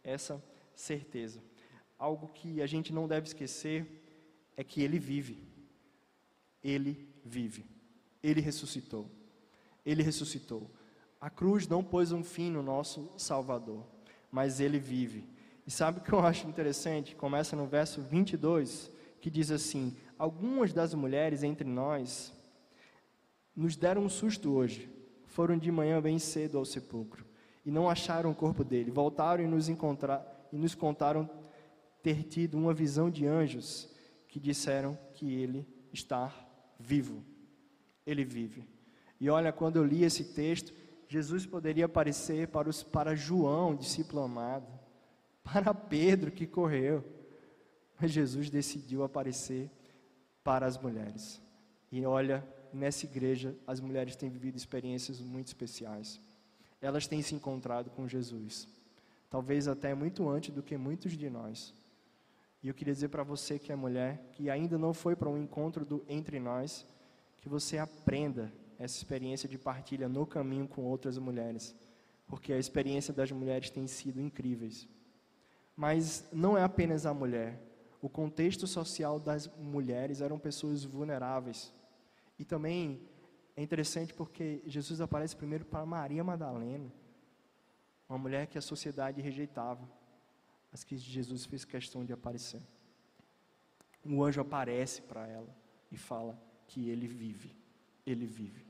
essa certeza. Algo que a gente não deve esquecer é que Ele vive. Ele vive. Ele ressuscitou. Ele ressuscitou. A cruz não pôs um fim no nosso Salvador, mas ele vive. E sabe o que eu acho interessante? Começa no verso 22, que diz assim: Algumas das mulheres entre nós nos deram um susto hoje. Foram de manhã bem cedo ao sepulcro e não acharam o corpo dele. Voltaram e nos, encontrar, e nos contaram ter tido uma visão de anjos que disseram que ele está vivo. Ele vive. E olha, quando eu li esse texto, Jesus poderia aparecer para, os, para João, discípulo amado, para Pedro que correu, mas Jesus decidiu aparecer para as mulheres. E olha, nessa igreja, as mulheres têm vivido experiências muito especiais. Elas têm se encontrado com Jesus, talvez até muito antes do que muitos de nós. E eu queria dizer para você que é mulher, que ainda não foi para um encontro do, entre nós, que você aprenda essa experiência de partilha no caminho com outras mulheres, porque a experiência das mulheres tem sido incríveis. Mas não é apenas a mulher. O contexto social das mulheres eram pessoas vulneráveis. E também é interessante porque Jesus aparece primeiro para Maria Madalena, uma mulher que a sociedade rejeitava, mas que Jesus fez questão de aparecer. O anjo aparece para ela e fala que ele vive, ele vive.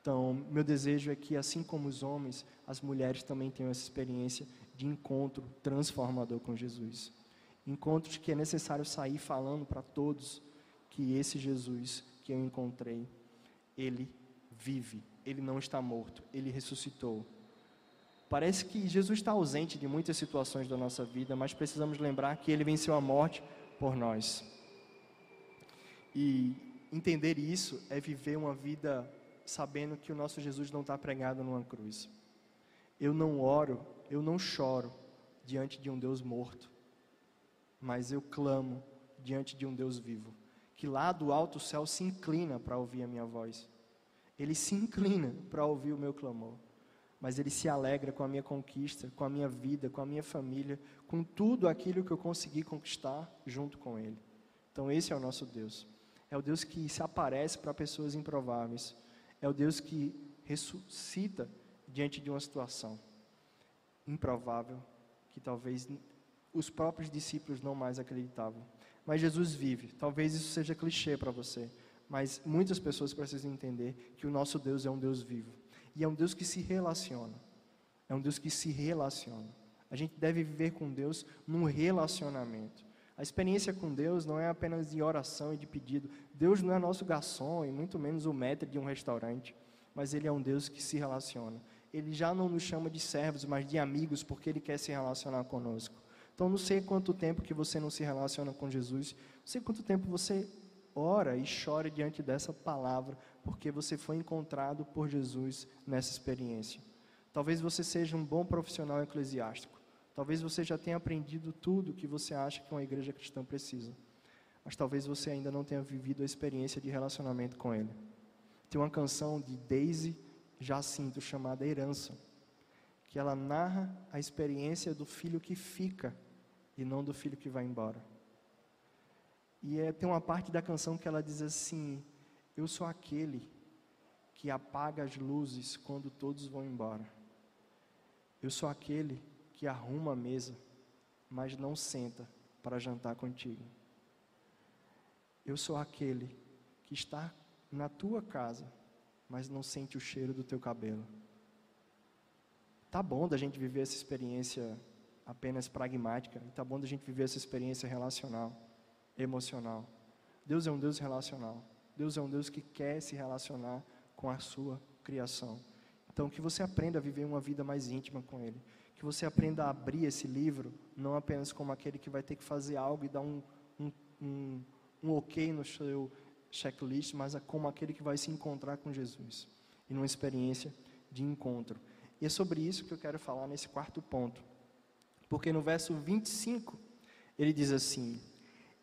Então, meu desejo é que, assim como os homens, as mulheres também tenham essa experiência de encontro transformador com Jesus. Encontros que é necessário sair falando para todos que esse Jesus que eu encontrei, ele vive, ele não está morto, ele ressuscitou. Parece que Jesus está ausente de muitas situações da nossa vida, mas precisamos lembrar que ele venceu a morte por nós. E entender isso é viver uma vida sabendo que o nosso Jesus não está pregado numa cruz. Eu não oro, eu não choro diante de um Deus morto, mas eu clamo diante de um Deus vivo, que lá do alto céu se inclina para ouvir a minha voz. Ele se inclina para ouvir o meu clamor, mas ele se alegra com a minha conquista, com a minha vida, com a minha família, com tudo aquilo que eu consegui conquistar junto com ele. Então esse é o nosso Deus. É o Deus que se aparece para pessoas improváveis. É o Deus que ressuscita diante de uma situação improvável que talvez os próprios discípulos não mais acreditavam. Mas Jesus vive. Talvez isso seja clichê para você, mas muitas pessoas precisam entender que o nosso Deus é um Deus vivo e é um Deus que se relaciona. É um Deus que se relaciona. A gente deve viver com Deus num relacionamento. A experiência com Deus não é apenas de oração e de pedido. Deus não é nosso garçom e muito menos o maître de um restaurante, mas Ele é um Deus que se relaciona. Ele já não nos chama de servos, mas de amigos, porque Ele quer se relacionar conosco. Então, não sei quanto tempo que você não se relaciona com Jesus, não sei quanto tempo você ora e chora diante dessa palavra, porque você foi encontrado por Jesus nessa experiência. Talvez você seja um bom profissional eclesiástico, Talvez você já tenha aprendido tudo que você acha que uma igreja cristã precisa. Mas talvez você ainda não tenha vivido a experiência de relacionamento com Ele. Tem uma canção de Daisy Jacinto chamada Herança, que ela narra a experiência do filho que fica e não do filho que vai embora. E é, tem uma parte da canção que ela diz assim: Eu sou aquele que apaga as luzes quando todos vão embora. Eu sou aquele que arruma a mesa, mas não senta para jantar contigo. Eu sou aquele que está na tua casa, mas não sente o cheiro do teu cabelo. Tá bom da gente viver essa experiência apenas pragmática, tá bom da gente viver essa experiência relacional, emocional. Deus é um Deus relacional. Deus é um Deus que quer se relacionar com a sua criação. Então, que você aprenda a viver uma vida mais íntima com Ele que você aprenda a abrir esse livro, não apenas como aquele que vai ter que fazer algo e dar um, um, um, um ok no seu checklist, mas como aquele que vai se encontrar com Jesus e numa experiência de encontro. E é sobre isso que eu quero falar nesse quarto ponto. Porque no verso 25, ele diz assim: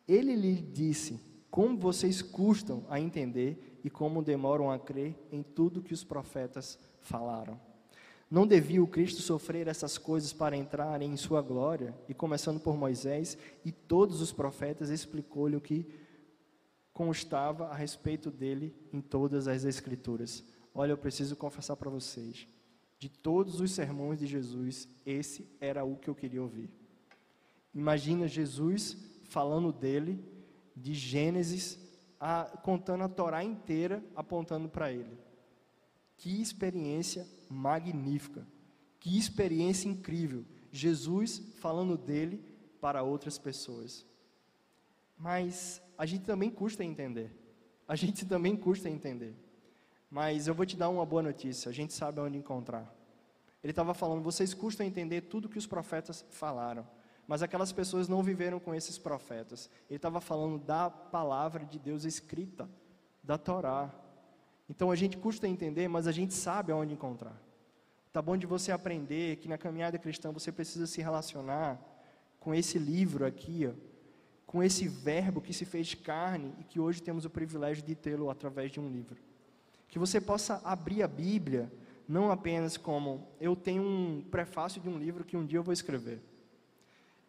Ele lhe disse: Como vocês custam a entender e como demoram a crer em tudo que os profetas falaram. Não devia o Cristo sofrer essas coisas para entrar em sua glória? E começando por Moisés e todos os profetas, explicou-lhe o que constava a respeito dele em todas as Escrituras. Olha, eu preciso confessar para vocês, de todos os sermões de Jesus, esse era o que eu queria ouvir. Imagina Jesus falando dele, de Gênesis, a, contando a Torá inteira, apontando para ele. Que experiência magnífica, que experiência incrível. Jesus falando dele para outras pessoas. Mas a gente também custa entender. A gente também custa entender. Mas eu vou te dar uma boa notícia: a gente sabe onde encontrar. Ele estava falando, vocês custam entender tudo que os profetas falaram. Mas aquelas pessoas não viveram com esses profetas. Ele estava falando da palavra de Deus escrita, da Torá. Então a gente custa entender, mas a gente sabe aonde encontrar. Tá bom de você aprender que na caminhada cristã você precisa se relacionar com esse livro aqui, ó, com esse verbo que se fez carne e que hoje temos o privilégio de tê-lo através de um livro. Que você possa abrir a Bíblia não apenas como eu tenho um prefácio de um livro que um dia eu vou escrever.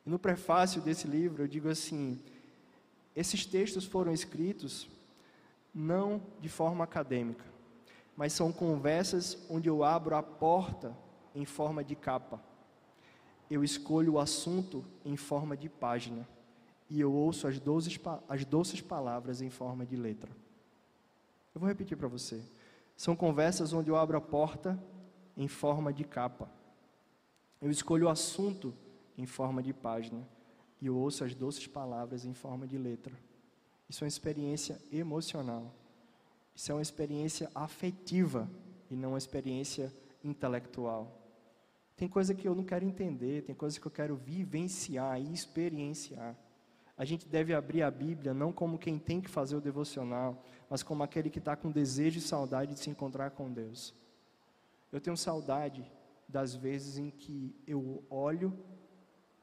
E no prefácio desse livro eu digo assim: esses textos foram escritos não de forma acadêmica, mas são conversas onde eu abro a porta em forma de capa. Eu escolho o assunto em forma de página e eu ouço as doces, as doces palavras em forma de letra. Eu vou repetir para você. São conversas onde eu abro a porta em forma de capa. Eu escolho o assunto em forma de página e eu ouço as doces palavras em forma de letra. Isso é uma experiência emocional. Isso é uma experiência afetiva e não uma experiência intelectual. Tem coisa que eu não quero entender, tem coisa que eu quero vivenciar e experienciar. A gente deve abrir a Bíblia não como quem tem que fazer o devocional, mas como aquele que está com desejo e saudade de se encontrar com Deus. Eu tenho saudade das vezes em que eu olho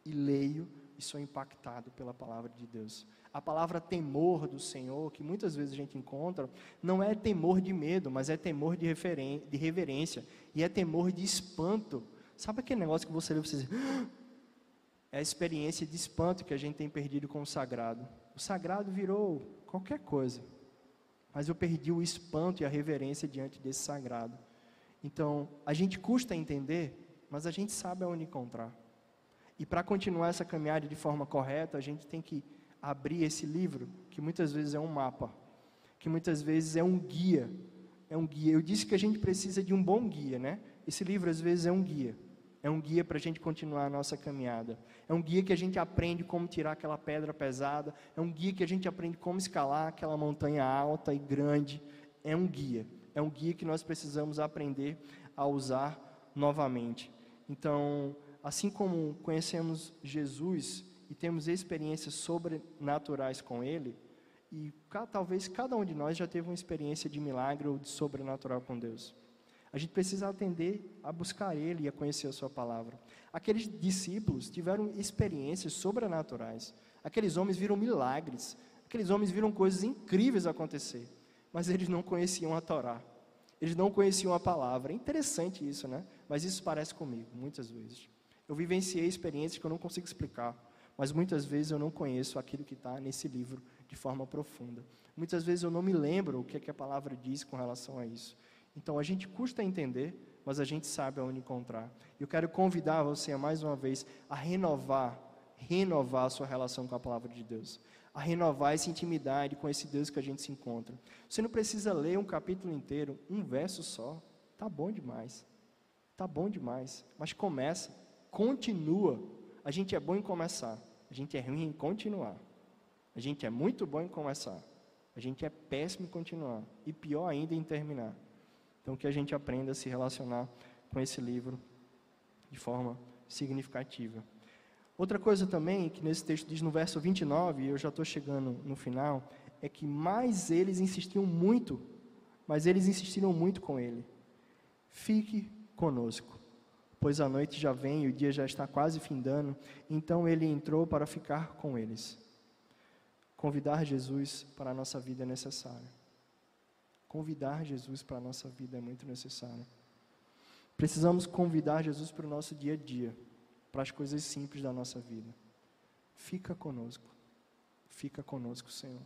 e leio e sou impactado pela palavra de Deus. A palavra temor do Senhor, que muitas vezes a gente encontra, não é temor de medo, mas é temor de, de reverência e é temor de espanto. Sabe aquele negócio que você lê e você diz, ah! é a experiência de espanto que a gente tem perdido com o sagrado. O sagrado virou qualquer coisa, mas eu perdi o espanto e a reverência diante desse sagrado. Então, a gente custa entender, mas a gente sabe aonde encontrar. E para continuar essa caminhada de forma correta, a gente tem que abrir esse livro, que muitas vezes é um mapa, que muitas vezes é um guia. É um guia. Eu disse que a gente precisa de um bom guia, né? Esse livro às vezes é um guia. É um guia para a gente continuar a nossa caminhada. É um guia que a gente aprende como tirar aquela pedra pesada. É um guia que a gente aprende como escalar aquela montanha alta e grande. É um guia. É um guia que nós precisamos aprender a usar novamente. Então, assim como conhecemos Jesus e temos experiências sobrenaturais com Ele, e talvez cada um de nós já teve uma experiência de milagre ou de sobrenatural com Deus. A gente precisa atender a buscar Ele e a conhecer a Sua palavra. Aqueles discípulos tiveram experiências sobrenaturais. Aqueles homens viram milagres. Aqueles homens viram coisas incríveis acontecer. Mas eles não conheciam a Torá. Eles não conheciam a palavra. É interessante isso, né? Mas isso parece comigo, muitas vezes. Eu vivenciei experiências que eu não consigo explicar, mas muitas vezes eu não conheço aquilo que está nesse livro de forma profunda. Muitas vezes eu não me lembro o que, é que a palavra diz com relação a isso. Então a gente custa entender, mas a gente sabe aonde encontrar. Eu quero convidar você mais uma vez a renovar, renovar a sua relação com a palavra de Deus, a renovar essa intimidade com esse Deus que a gente se encontra. Você não precisa ler um capítulo inteiro, um verso só. Tá bom demais. Tá bom demais, mas começa continua. A gente é bom em começar, a gente é ruim em continuar. A gente é muito bom em começar, a gente é péssimo em continuar e pior ainda em terminar. Então que a gente aprenda a se relacionar com esse livro de forma significativa. Outra coisa também que nesse texto diz no verso 29, e eu já estou chegando no final, é que mais eles insistiam muito, mas eles insistiram muito com ele. Fique conosco pois a noite já vem e o dia já está quase findando. Então ele entrou para ficar com eles. Convidar Jesus para a nossa vida é necessário. Convidar Jesus para a nossa vida é muito necessário. Precisamos convidar Jesus para o nosso dia a dia, para as coisas simples da nossa vida. Fica conosco. Fica conosco, Senhor.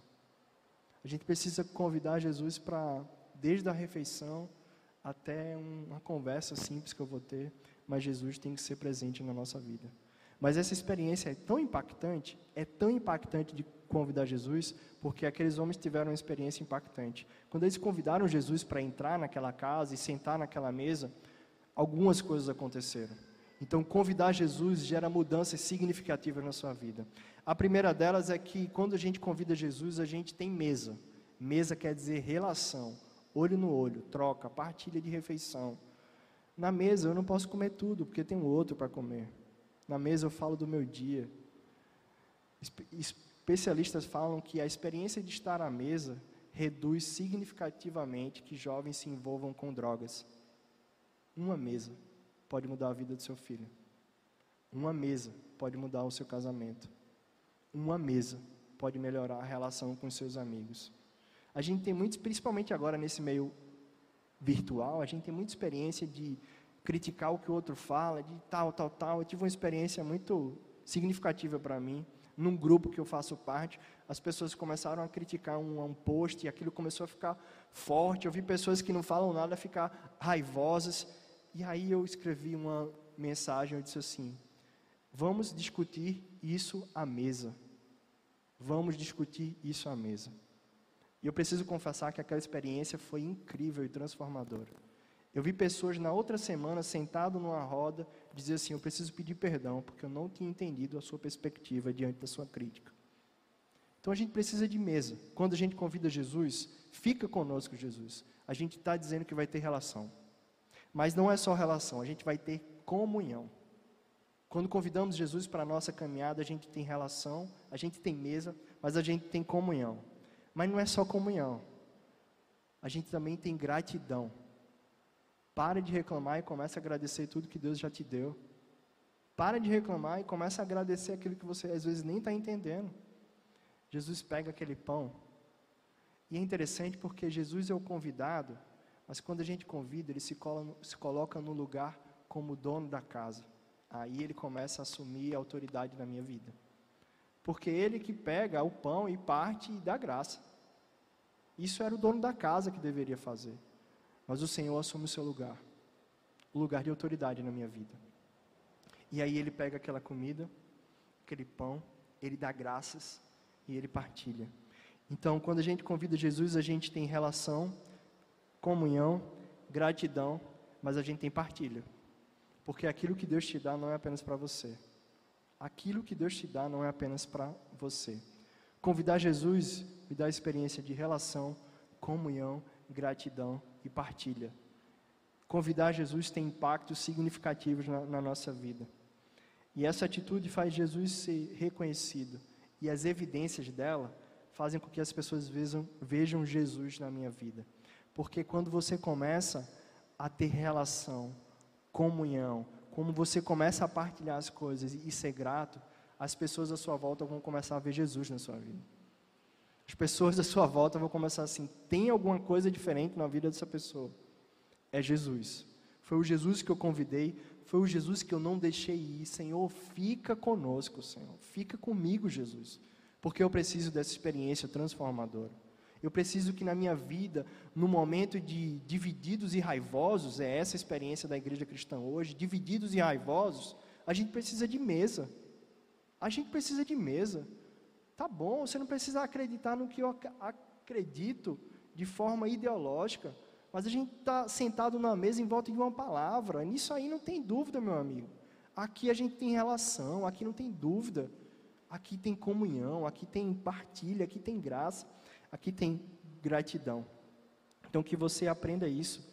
A gente precisa convidar Jesus para, desde a refeição até uma conversa simples que eu vou ter, mas Jesus tem que ser presente na nossa vida. Mas essa experiência é tão impactante, é tão impactante de convidar Jesus, porque aqueles homens tiveram uma experiência impactante. Quando eles convidaram Jesus para entrar naquela casa e sentar naquela mesa, algumas coisas aconteceram. Então, convidar Jesus gera mudanças significativas na sua vida. A primeira delas é que quando a gente convida Jesus, a gente tem mesa. Mesa quer dizer relação, olho no olho, troca, partilha de refeição. Na mesa eu não posso comer tudo, porque tem um outro para comer. Na mesa eu falo do meu dia. Especialistas falam que a experiência de estar à mesa reduz significativamente que jovens se envolvam com drogas. Uma mesa pode mudar a vida do seu filho. Uma mesa pode mudar o seu casamento. Uma mesa pode melhorar a relação com seus amigos. A gente tem muitos, principalmente agora nesse meio virtual, a gente tem muita experiência de criticar o que o outro fala, de tal, tal, tal. Eu tive uma experiência muito significativa para mim, num grupo que eu faço parte. As pessoas começaram a criticar um, um post e aquilo começou a ficar forte. Eu vi pessoas que não falam nada ficar raivosas. E aí eu escrevi uma mensagem, eu disse assim: Vamos discutir isso à mesa. Vamos discutir isso à mesa. E eu preciso confessar que aquela experiência foi incrível e transformadora. Eu vi pessoas na outra semana sentado numa roda dizer assim: Eu preciso pedir perdão porque eu não tinha entendido a sua perspectiva diante da sua crítica. Então a gente precisa de mesa. Quando a gente convida Jesus, fica conosco Jesus. A gente está dizendo que vai ter relação. Mas não é só relação, a gente vai ter comunhão. Quando convidamos Jesus para a nossa caminhada, a gente tem relação, a gente tem mesa, mas a gente tem comunhão. Mas não é só comunhão, a gente também tem gratidão. Para de reclamar e comece a agradecer tudo que Deus já te deu. Para de reclamar e comece a agradecer aquilo que você às vezes nem está entendendo. Jesus pega aquele pão. E é interessante porque Jesus é o convidado, mas quando a gente convida, ele se, cola, se coloca no lugar como dono da casa. Aí ele começa a assumir a autoridade na minha vida. Porque ele que pega o pão e parte e dá graça. Isso era o dono da casa que deveria fazer. Mas o Senhor assume o seu lugar o lugar de autoridade na minha vida. E aí ele pega aquela comida, aquele pão, ele dá graças e ele partilha. Então, quando a gente convida Jesus, a gente tem relação, comunhão, gratidão, mas a gente tem partilha. Porque aquilo que Deus te dá não é apenas para você. Aquilo que Deus te dá não é apenas para você. Convidar Jesus me dá a experiência de relação, comunhão, gratidão e partilha. Convidar Jesus tem impactos significativos na, na nossa vida. E essa atitude faz Jesus ser reconhecido. E as evidências dela fazem com que as pessoas vejam, vejam Jesus na minha vida. Porque quando você começa a ter relação, comunhão, como você começa a partilhar as coisas e ser grato, as pessoas à sua volta vão começar a ver Jesus na sua vida. As pessoas à sua volta vão começar assim: tem alguma coisa diferente na vida dessa pessoa? É Jesus. Foi o Jesus que eu convidei, foi o Jesus que eu não deixei ir. Senhor, fica conosco, Senhor. Fica comigo, Jesus. Porque eu preciso dessa experiência transformadora. Eu preciso que na minha vida, no momento de divididos e raivosos, é essa a experiência da igreja cristã hoje, divididos e raivosos, a gente precisa de mesa. A gente precisa de mesa. Tá bom, você não precisa acreditar no que eu acredito de forma ideológica, mas a gente está sentado na mesa em volta de uma palavra. Nisso aí não tem dúvida, meu amigo. Aqui a gente tem relação, aqui não tem dúvida. Aqui tem comunhão, aqui tem partilha, aqui tem graça aqui tem gratidão. Então que você aprenda isso,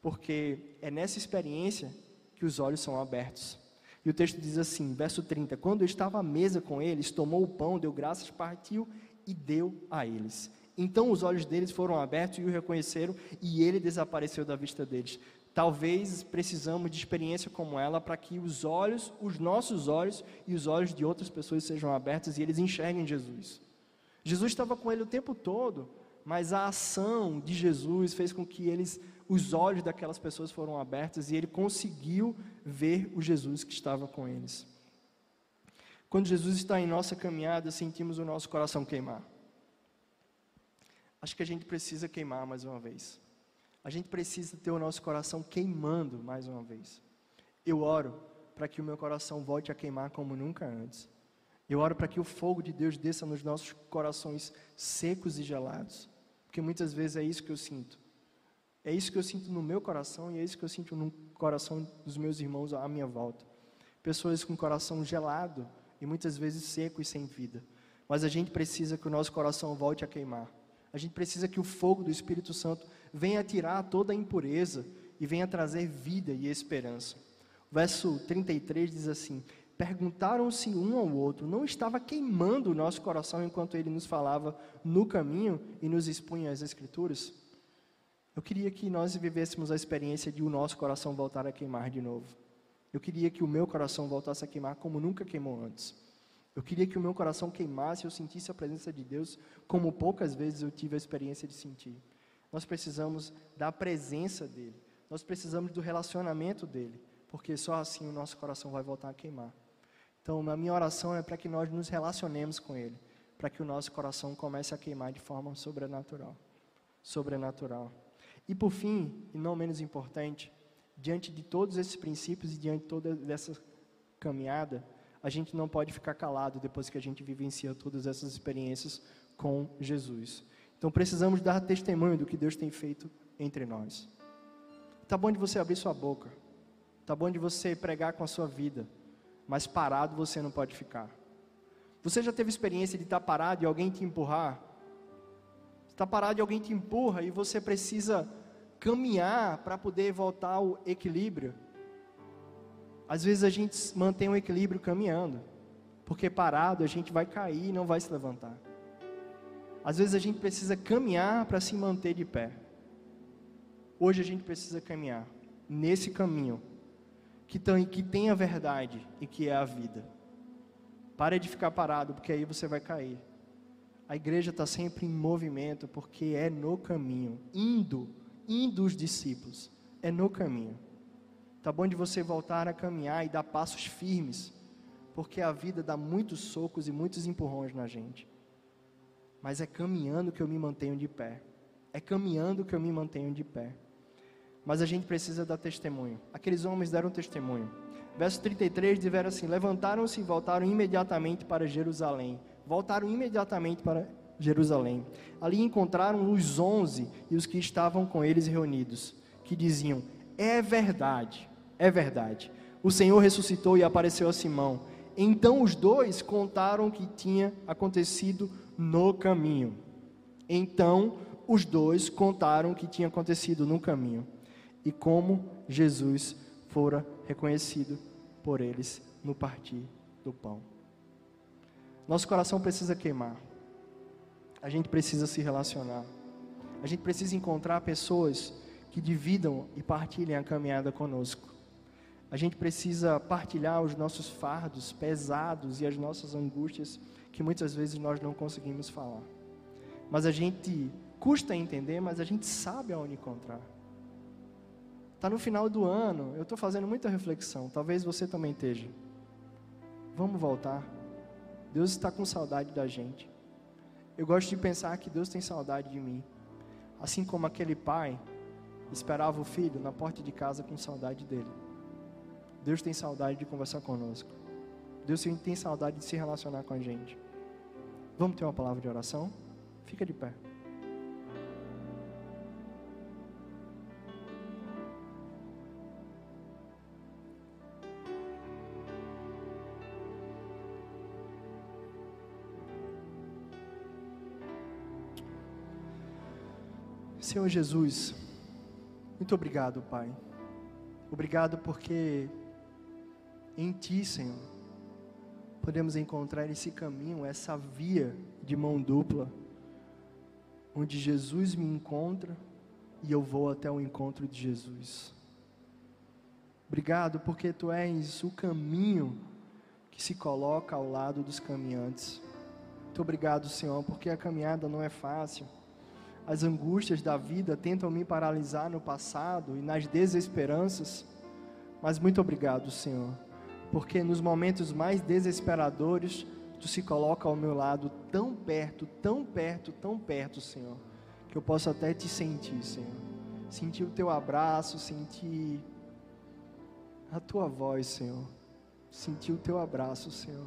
porque é nessa experiência que os olhos são abertos. E o texto diz assim, verso 30: Quando eu estava à mesa com eles, tomou o pão, deu graças, partiu e deu a eles. Então os olhos deles foram abertos e o reconheceram, e ele desapareceu da vista deles. Talvez precisamos de experiência como ela para que os olhos, os nossos olhos e os olhos de outras pessoas sejam abertos e eles enxerguem Jesus. Jesus estava com ele o tempo todo, mas a ação de Jesus fez com que eles, os olhos daquelas pessoas foram abertos e ele conseguiu ver o Jesus que estava com eles. Quando Jesus está em nossa caminhada, sentimos o nosso coração queimar. Acho que a gente precisa queimar mais uma vez. A gente precisa ter o nosso coração queimando mais uma vez. Eu oro para que o meu coração volte a queimar como nunca antes. Eu oro para que o fogo de Deus desça nos nossos corações secos e gelados, porque muitas vezes é isso que eu sinto. É isso que eu sinto no meu coração e é isso que eu sinto no coração dos meus irmãos à minha volta. Pessoas com coração gelado e muitas vezes seco e sem vida. Mas a gente precisa que o nosso coração volte a queimar. A gente precisa que o fogo do Espírito Santo venha tirar toda a impureza e venha trazer vida e esperança. O verso 33 diz assim: perguntaram-se um ao outro: não estava queimando o nosso coração enquanto ele nos falava no caminho e nos expunha as Escrituras? Eu queria que nós vivêssemos a experiência de o nosso coração voltar a queimar de novo. Eu queria que o meu coração voltasse a queimar como nunca queimou antes. Eu queria que o meu coração queimasse e eu sentisse a presença de Deus como poucas vezes eu tive a experiência de sentir. Nós precisamos da presença dEle. Nós precisamos do relacionamento dEle. Porque só assim o nosso coração vai voltar a queimar. Então, a minha oração é para que nós nos relacionemos com Ele, para que o nosso coração comece a queimar de forma sobrenatural. Sobrenatural. E por fim, e não menos importante, diante de todos esses princípios e diante de toda essa caminhada, a gente não pode ficar calado depois que a gente vivencia todas essas experiências com Jesus. Então precisamos dar testemunho do que Deus tem feito entre nós. Tá bom de você abrir sua boca. Tá bom de você pregar com a sua vida mas parado você não pode ficar. Você já teve experiência de estar parado e alguém te empurrar? Está parado e alguém te empurra e você precisa caminhar para poder voltar ao equilíbrio. Às vezes a gente mantém o equilíbrio caminhando, porque parado a gente vai cair e não vai se levantar. Às vezes a gente precisa caminhar para se manter de pé. Hoje a gente precisa caminhar nesse caminho que tem, que tem a verdade e que é a vida. Pare de ficar parado, porque aí você vai cair. A igreja está sempre em movimento, porque é no caminho, indo, indo os discípulos, é no caminho. Tá bom de você voltar a caminhar e dar passos firmes, porque a vida dá muitos socos e muitos empurrões na gente. Mas é caminhando que eu me mantenho de pé. É caminhando que eu me mantenho de pé. Mas a gente precisa dar testemunho. Aqueles homens deram testemunho. Verso 33 disseram assim: Levantaram-se e voltaram imediatamente para Jerusalém voltaram imediatamente para Jerusalém. Ali encontraram os onze e os que estavam com eles reunidos, que diziam: É verdade, é verdade. O Senhor ressuscitou e apareceu a Simão. Então os dois contaram o que tinha acontecido no caminho. Então os dois contaram o que tinha acontecido no caminho e como Jesus fora reconhecido por eles no partir do pão. Nosso coração precisa queimar. A gente precisa se relacionar. A gente precisa encontrar pessoas que dividam e partilhem a caminhada conosco. A gente precisa partilhar os nossos fardos pesados e as nossas angústias que muitas vezes nós não conseguimos falar. Mas a gente custa entender, mas a gente sabe aonde encontrar. Está no final do ano, eu estou fazendo muita reflexão, talvez você também esteja. Vamos voltar. Deus está com saudade da gente. Eu gosto de pensar que Deus tem saudade de mim. Assim como aquele pai esperava o filho na porta de casa com saudade dele. Deus tem saudade de conversar conosco. Deus tem saudade de se relacionar com a gente. Vamos ter uma palavra de oração? Fica de pé. Senhor Jesus, muito obrigado, Pai. Obrigado porque em Ti, Senhor, podemos encontrar esse caminho, essa via de mão dupla, onde Jesus me encontra e eu vou até o encontro de Jesus. Obrigado porque Tu és o caminho que se coloca ao lado dos caminhantes. Muito obrigado, Senhor, porque a caminhada não é fácil as angústias da vida tentam me paralisar no passado e nas desesperanças, mas muito obrigado, Senhor, porque nos momentos mais desesperadores, Tu se coloca ao meu lado tão perto, tão perto, tão perto, Senhor, que eu posso até te sentir, Senhor. Sentir o Teu abraço, sentir a Tua voz, Senhor. Sentir o Teu abraço, Senhor.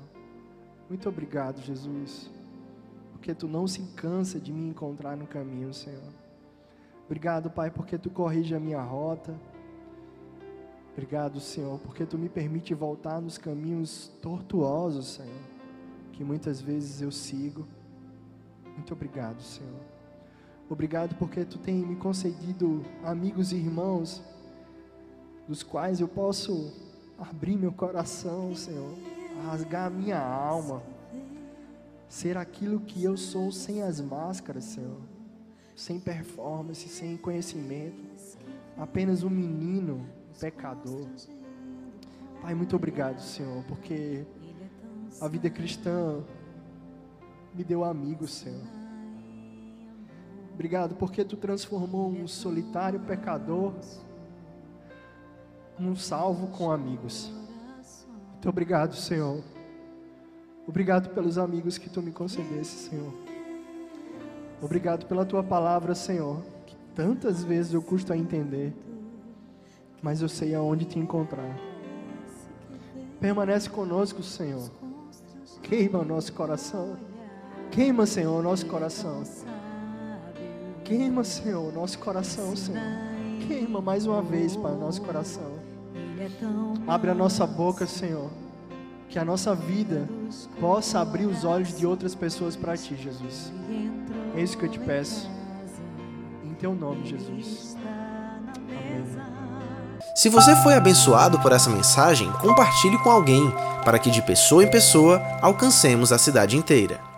Muito obrigado, Jesus porque tu não se cansa de me encontrar no caminho, Senhor. Obrigado, Pai, porque tu corrige a minha rota. Obrigado, Senhor, porque tu me permite voltar nos caminhos tortuosos, Senhor, que muitas vezes eu sigo. Muito obrigado, Senhor. Obrigado porque tu tem me concedido amigos e irmãos, dos quais eu posso abrir meu coração, Senhor, rasgar a minha alma ser aquilo que eu sou sem as máscaras, Senhor, sem performance, sem conhecimento, apenas um menino pecador. Pai, muito obrigado, Senhor, porque a vida cristã me deu amigos, Senhor. Obrigado porque tu transformou um solitário pecador num salvo com amigos. Muito obrigado, Senhor Obrigado pelos amigos que tu me concedesse, Senhor. Obrigado pela tua palavra, Senhor, que tantas vezes eu custo a entender, mas eu sei aonde te encontrar. Permanece conosco, Senhor. Queima o nosso coração. Queima, Senhor, o nosso coração. Queima, Senhor, o nosso coração, Senhor. Queima mais uma vez para o nosso coração. Abre a nossa boca, Senhor que a nossa vida possa abrir os olhos de outras pessoas para ti, Jesus. É isso que eu te peço. Em teu nome, Jesus. Amém. Se você foi abençoado por essa mensagem, compartilhe com alguém, para que de pessoa em pessoa alcancemos a cidade inteira.